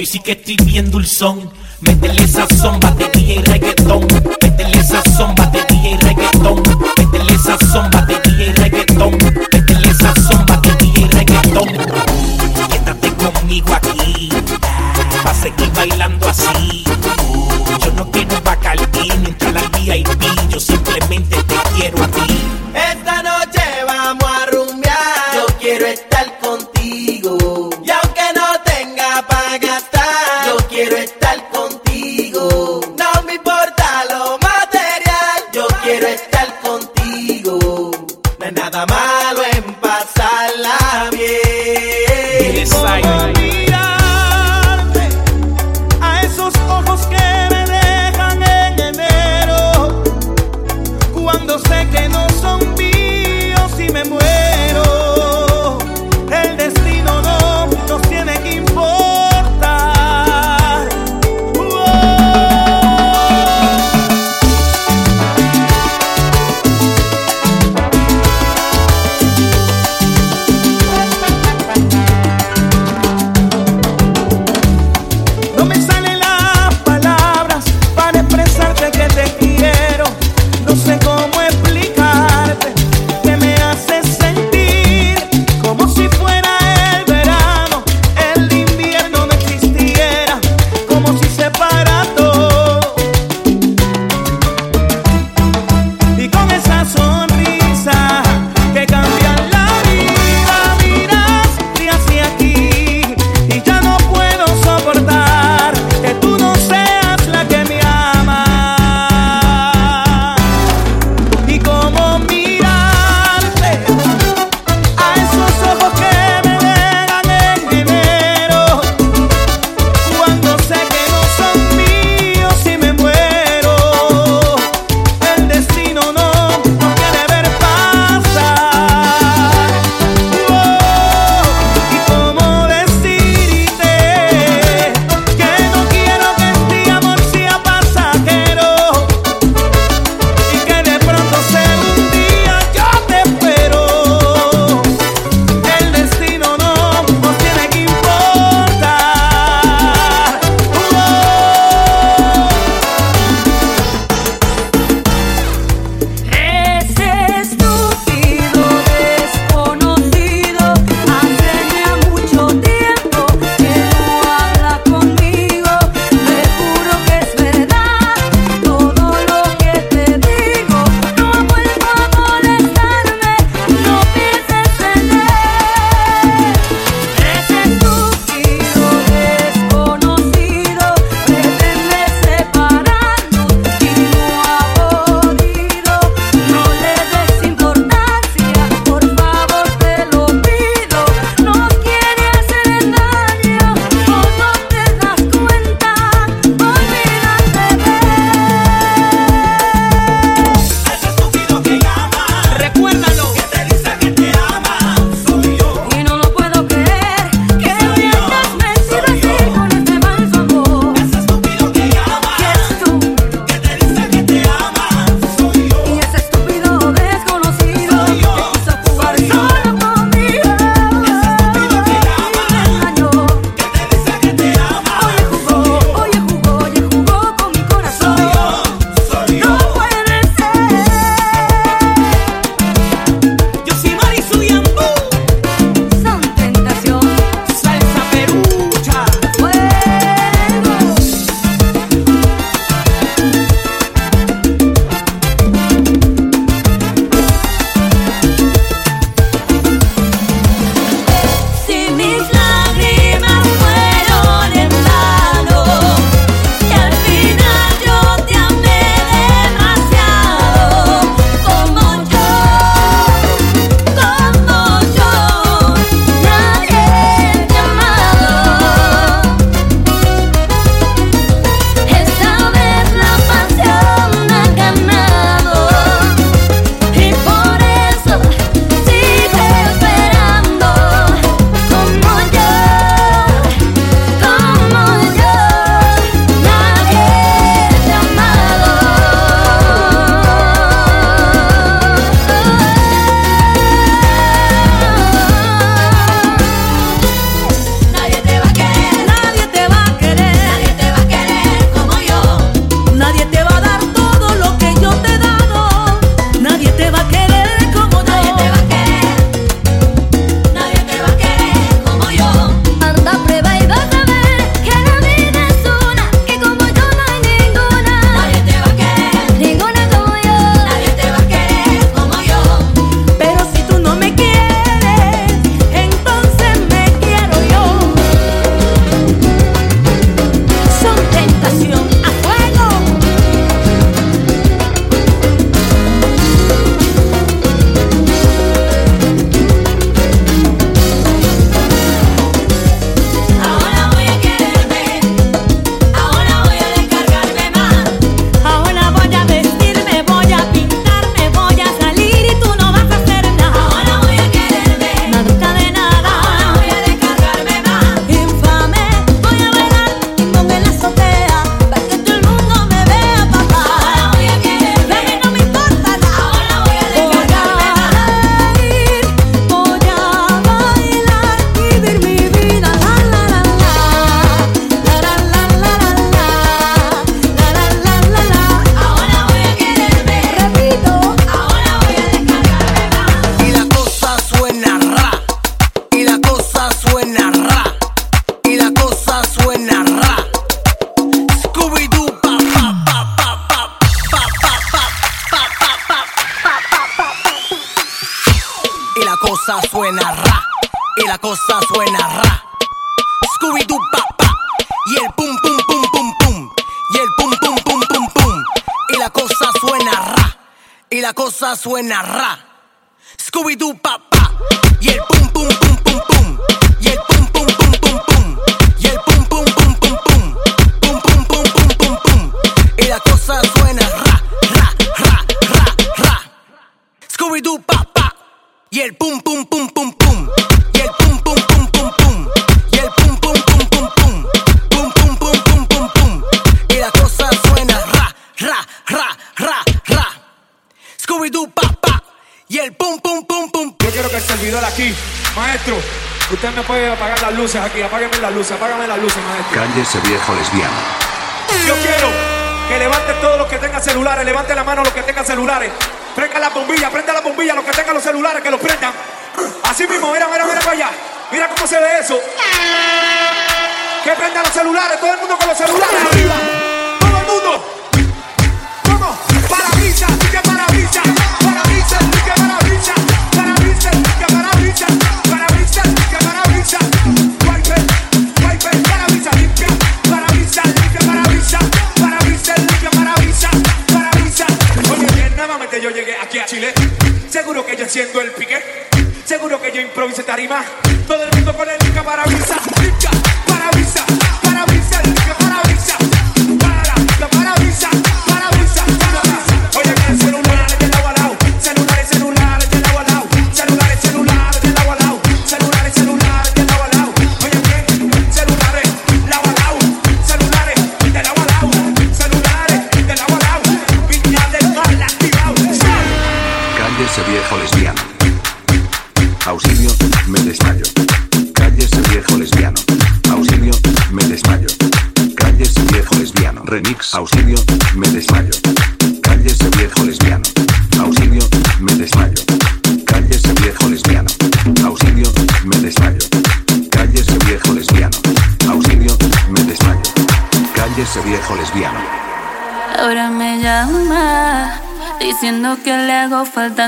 Speaker 21: sí que estoy bien dulzón. Métele esa zomba de DJ reggaetón.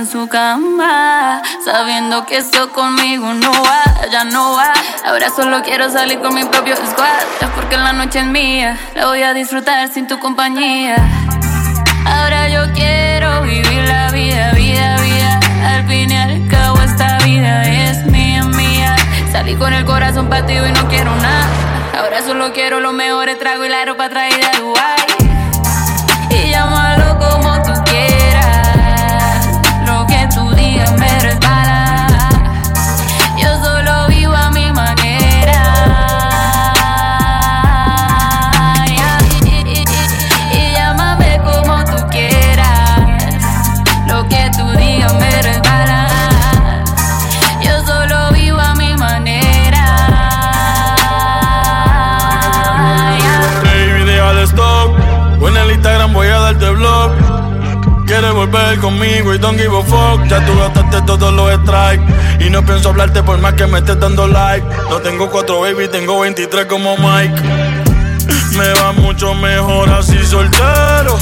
Speaker 22: en
Speaker 23: su cama, sabiendo que esto conmigo no va, ya no va. Ahora solo quiero salir con mi propio squad, es porque la noche es mía, la voy a disfrutar sin tu compañía. Ahora yo quiero vivir la vida, vida, vida. Al fin y al cabo esta vida es mía, mía. Salí con el corazón partido y no quiero nada. Ahora solo quiero los mejores tragos y la ropa traída de Dubai.
Speaker 5: volver conmigo y don't give a fuck. Ya tú gastaste todos los strikes. Y no pienso hablarte por más que me estés dando like. No tengo cuatro baby, tengo 23 como Mike. Me va mucho mejor así soltero.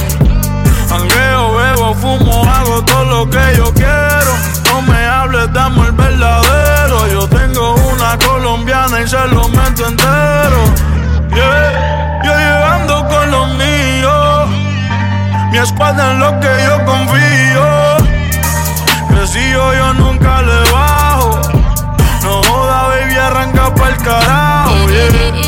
Speaker 5: Hangueo, bebo, fumo, hago todo lo que yo quiero. No me hables, dame el verdadero. Yo tengo una colombiana y se lo meto entero. Yeah. Mi escuadra en lo que yo confío. Crecí yo, yo nunca le bajo. No joda, baby, arranca pa'l carajo, yeah.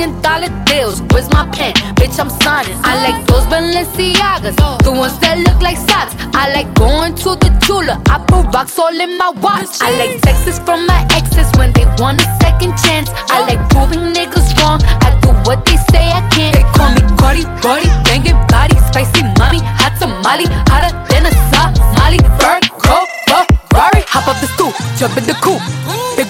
Speaker 24: Million dollar deals. Where's my pen? Bitch, I'm signing. I like those Balenciagas, the ones that look like socks. I like going to the Tula. I put rocks all in my watch. I like texts from my exes when they want a second chance. I like proving niggas wrong. I do what they say I can't. They call me Cardi, Cardi, banging body, spicy mommy, hot tamale, hotter than a Somali. Virgo, Ferrari, hop up the stoop, jump in the coupe. Big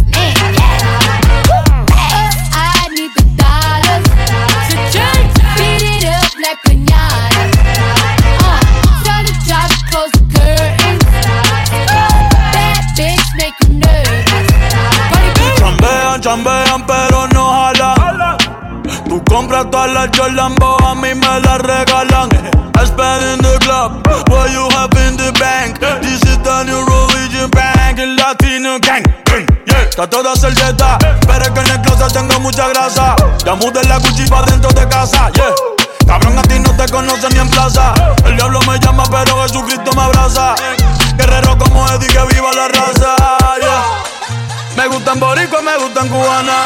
Speaker 5: Tú compras todas las Jordan, a mí me las regalan. I spend in the club, what you have in the bank. This is the new religion bank, el latino gang. Yeah. Está toda servieta, pero es que en el closet tengo mucha grasa. Ya mudé la Gucci dentro de casa, yeah. Cabrón, a ti no te conocen ni en plaza. El diablo me llama, pero Jesucristo me abraza. Guerrero como Eddie, que viva la raza, yeah. Me gustan boricua, me gustan cubana.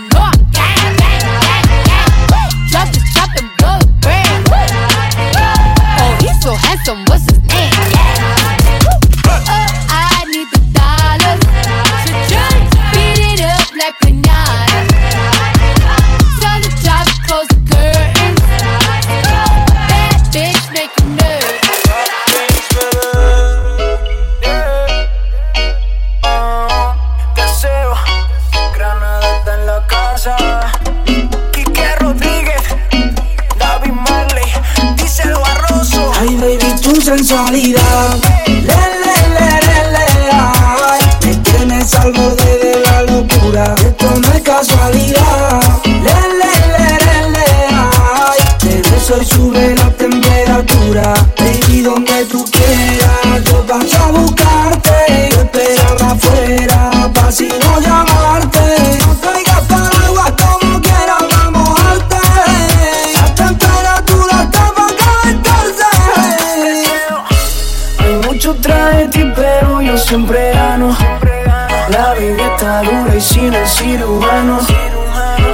Speaker 24: ask him what's his name.
Speaker 25: Sensualidad. Le, le, le, le, ay. Me tienes al borde de la locura. Esto no es casualidad. Le, le, le, le, ay. Te beso sube la temperatura. Baby, donde tú quieras, yo paso a buscarte. Yo esperaba afuera, pa' si no llamarte. Siempre gano. La vida está dura y sin el cirujano.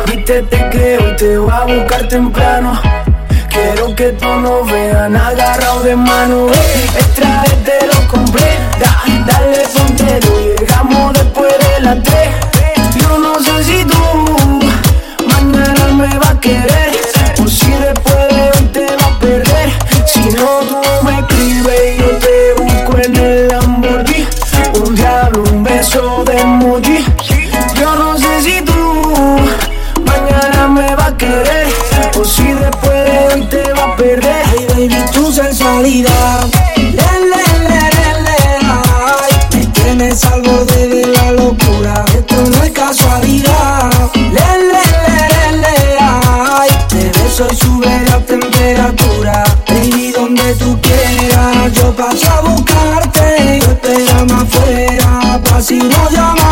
Speaker 25: Viste, te creo y te voy a buscar temprano. Quiero que todos nos vean agarrado de mano. eh. El traje te lo compré. Da, dale, beso de emoji. Si no llamarte.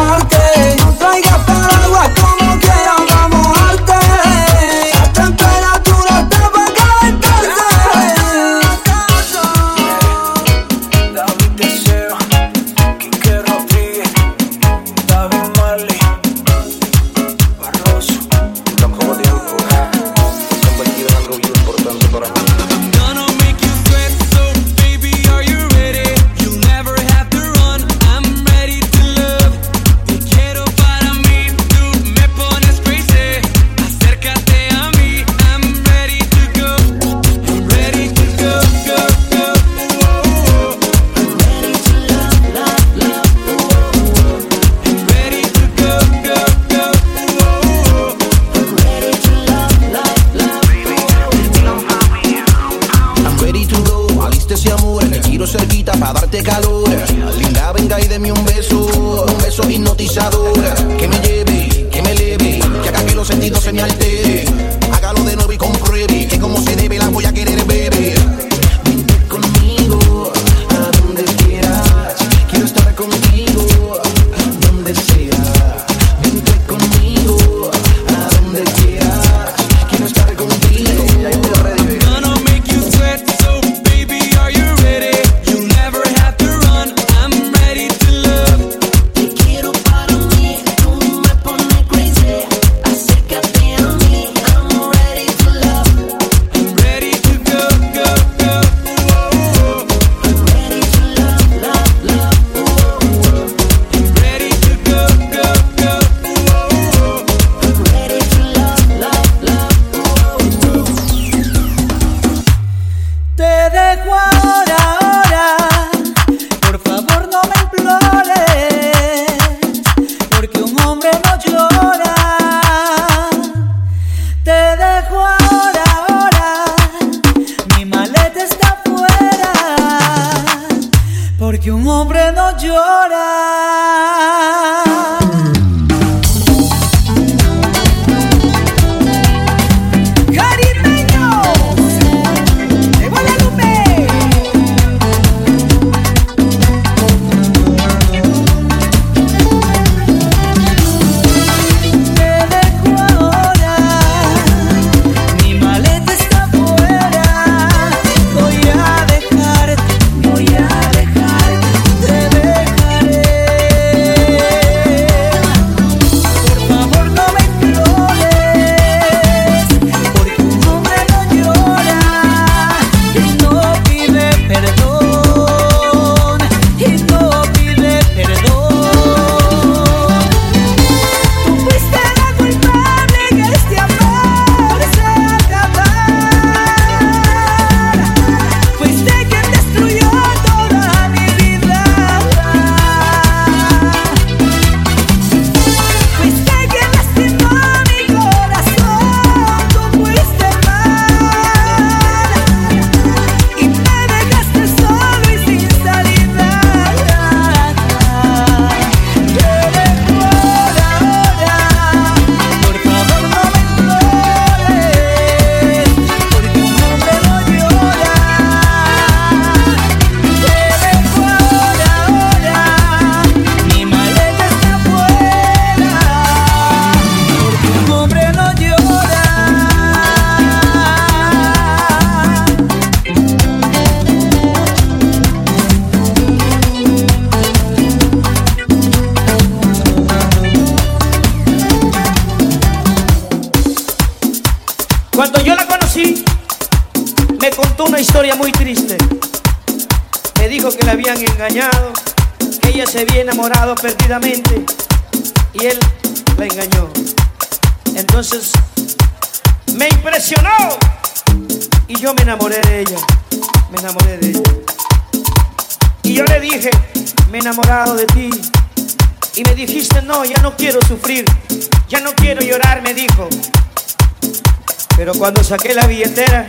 Speaker 26: Saqué la billetera,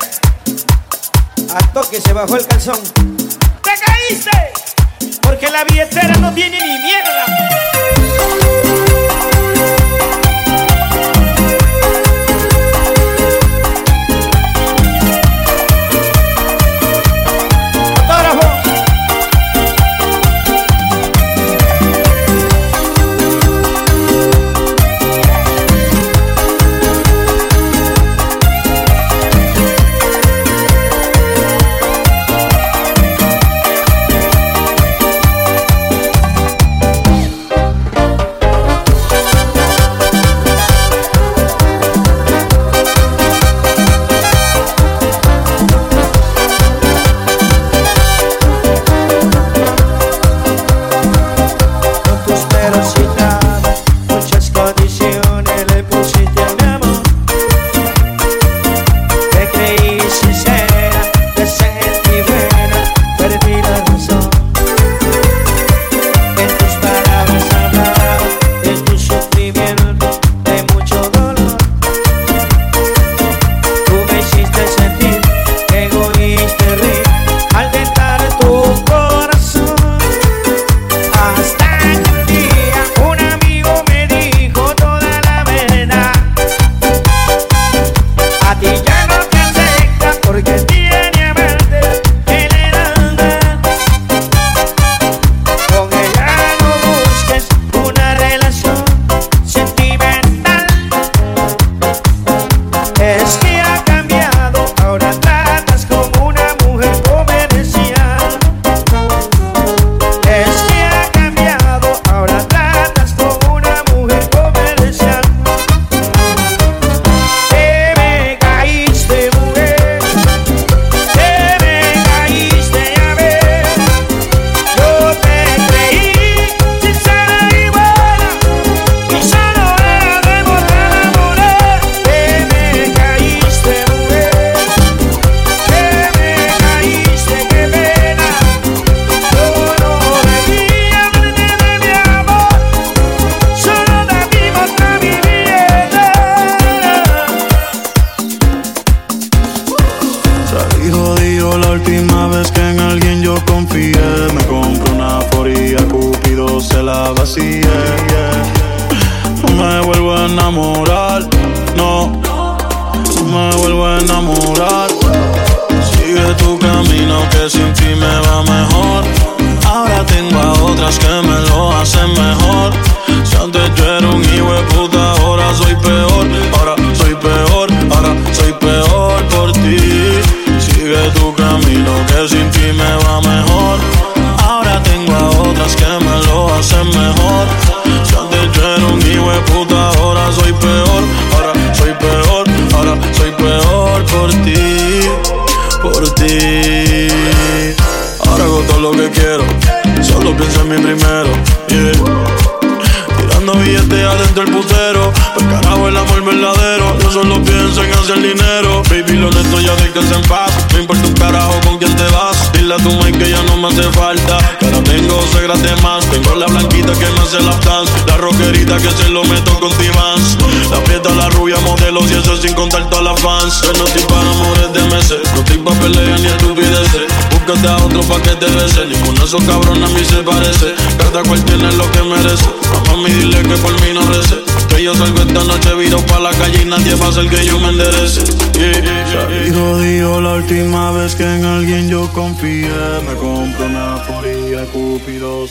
Speaker 26: a toque se bajó el calzón.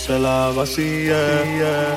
Speaker 5: Se la vacía.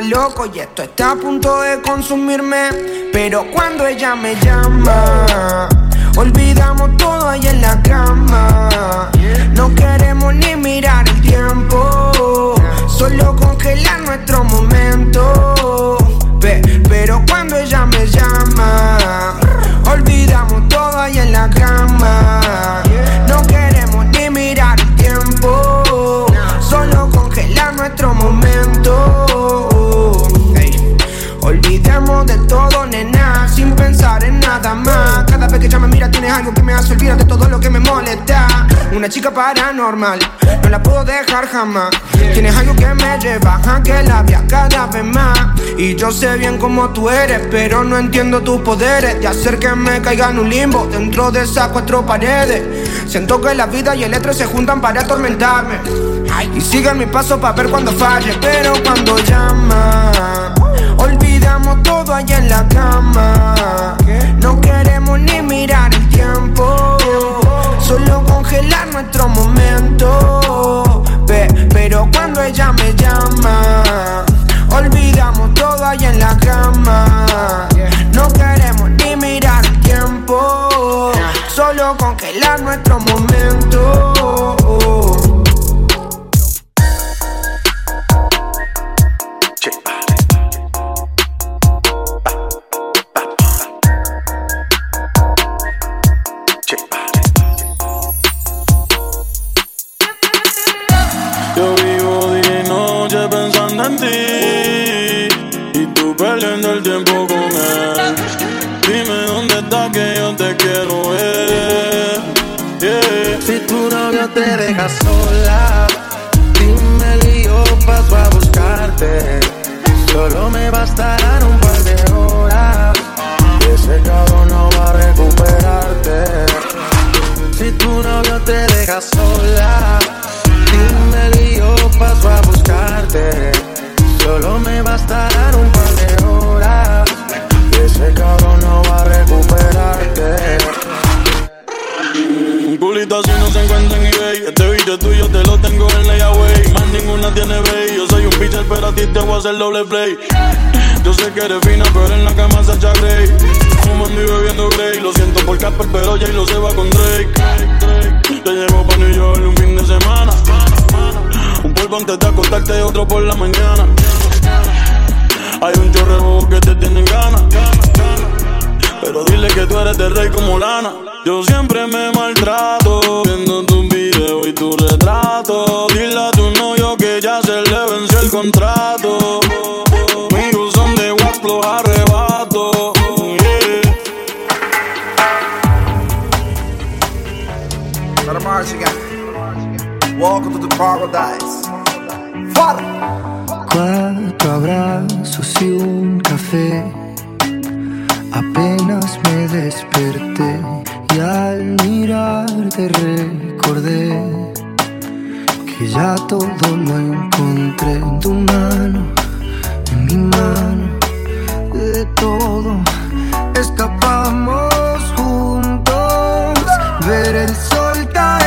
Speaker 27: Loco
Speaker 28: y
Speaker 29: esto está
Speaker 30: a
Speaker 31: punto de consumirme. Pero cuando ella me llama, olvidamos todo ahí en la cama. No queremos ni mirar el tiempo, solo congelar nuestro momento. Pe- Pero cuando ella me llama, algo que me hace olvidar de todo lo que me molesta. Una chica paranormal, no la puedo dejar jamás. Tienes algo que me lleva a que la vea cada vez más. Y yo sé bien cómo tú eres, pero no entiendo tus poderes de hacer que me caiga en un limbo dentro de esas cuatro paredes. Siento que la vida y el estrés se juntan para atormentarme. Y siguen mi paso para ver cuando falle, pero cuando llama. Olvidamos todo allá en la cama. No queremos nuestro momento. Pe- Pero cuando ella me llama,
Speaker 5: Y tú perdiendo el tiempo con él Dime dónde estás que yo te quiero ver.
Speaker 10: Si tu novio te deja sola, dime y yo paso a buscarte. Solo me bastarán un par de horas. Y ese cabrón no va a recuperarte. Si tu novio te deja sola, dime y yo paso a buscarte. Solo me bastarán un par de horas. Ese cabrón no va a recuperarte.
Speaker 5: Un culito así no se encuentra en eBay. Este bicho tuyo te lo tengo en layaway. Más ninguna tiene bay Yo soy un pitcher pero a ti te voy a hacer doble play. Yo sé que eres fina pero en la cama se echa Grey Fumando y bebiendo Grey Lo siento por Casper pero ya lo se va con Drake. Te llevo pa' New York un fin de semana polvo antes de otro por la mañana Hay un chorrebo que te tienen ganas pero dile que tú eres de rey como lana. Yo siempre me maltrato viendo tus videos y tu retrato. Dile a tu novio que ya se le venció el contrato. Amigos son de wax, arrebato. Yeah.
Speaker 32: 'em. Welcome to the paradise.
Speaker 6: Cuatro abrazos y un café. Apenas me desperté y al mirarte recordé que ya todo lo encontré en tu mano, en mi mano, de todo escapamos juntos, ver el sol caer.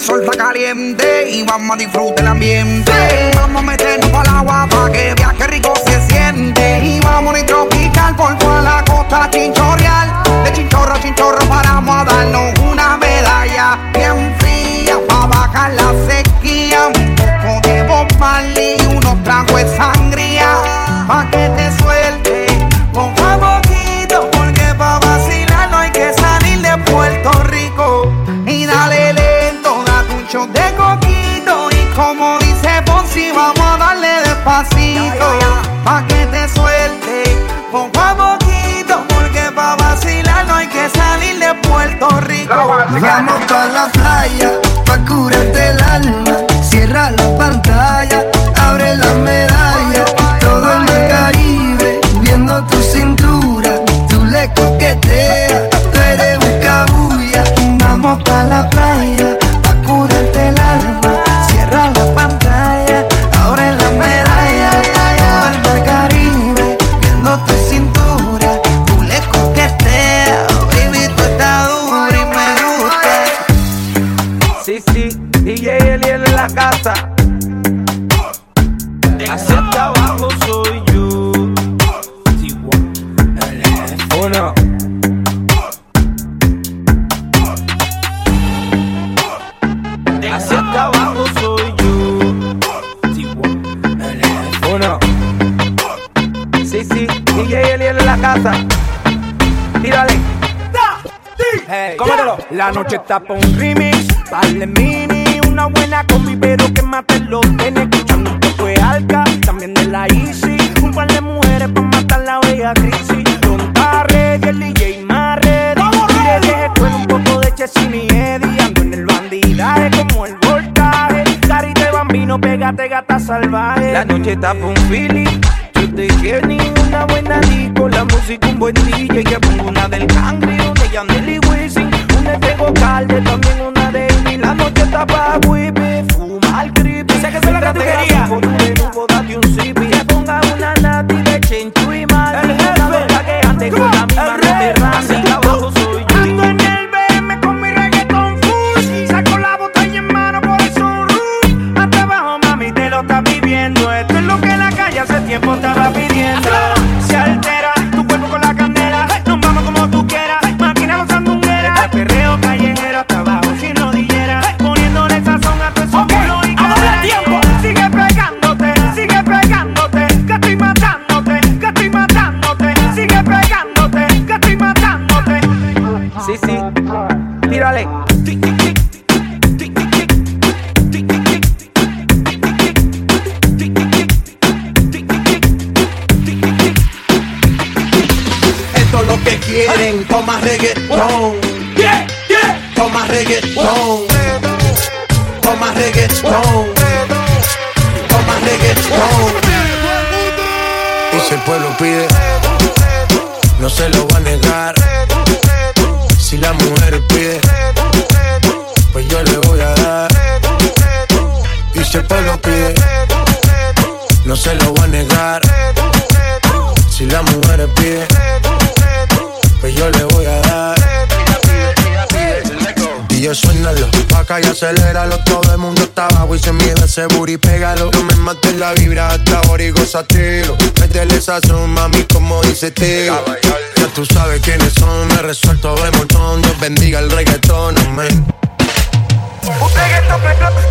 Speaker 32: Sol está caliente y vamos a disfrutar el ambiente. Vamos para la
Speaker 33: Está pa' un remix, vale mini, una buena combi, pero que mate los tenis. Escuchando un poco de alca, también de la Easy. Un par de mujeres pa' matar la bella crisis. Don Tarre, el DJ Marre, y de con un poco de Chessy y Eddie. Ando en el bandidaje como el voltaje. Carita de bambino, pégate gata salvaje. La noche está pa' un feeling
Speaker 10: Oh. ese booty, pégalo. No me mates la vibra hasta ahora y. Métele sazón, mami, como dice tío. Ya tú sabes quiénes son, me resuelto de montón. Dios bendiga el reggaetón, amén.
Speaker 34: Un reggaetón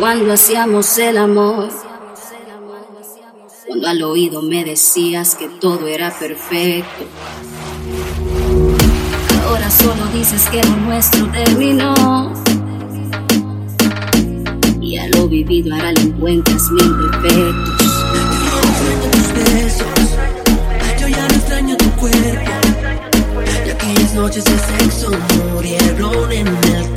Speaker 35: cuando hacíamos el amor. Cuando al oído me decías que todo era perfecto. Ahora solo dices que lo nuestro terminó. Y a lo vivido ahora le encuentras mil defectos.
Speaker 36: tus besos. Yo ya no extraño tu cuerpo. Y aquellas noches de sexo murieron en el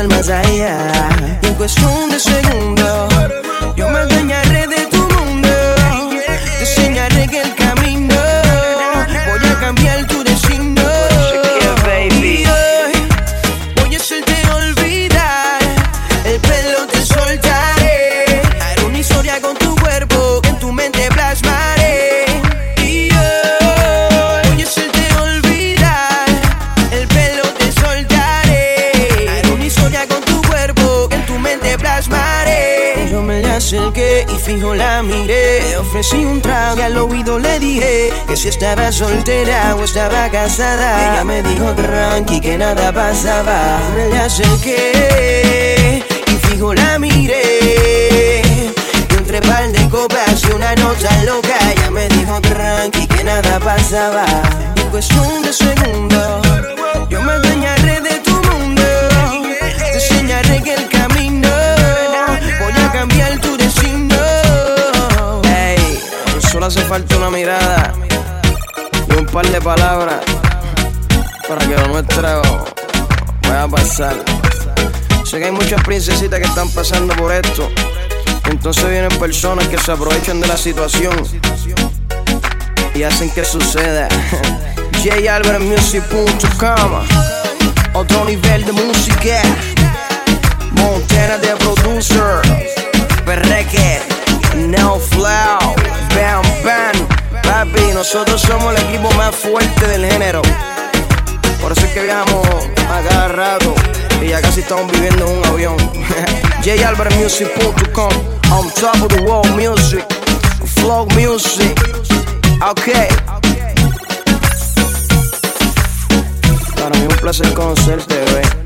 Speaker 35: el
Speaker 18: más. nada passava, me la llegué. personas que se aprovechan de la situación y hacen que suceda. (laughs) JAlvarezMusic.com Otro nivel de música. Montana de producer. Perreque. No Flow. Bam Bam. Papi, nosotros somos el equipo más fuerte del género. Por eso es que viajamos a cada rato y ya casi estamos viviendo en un avión. (laughs) JAlvarezMusic.com On top of the world music, flow music. Okay. Para mí un placer conocerte, bebé.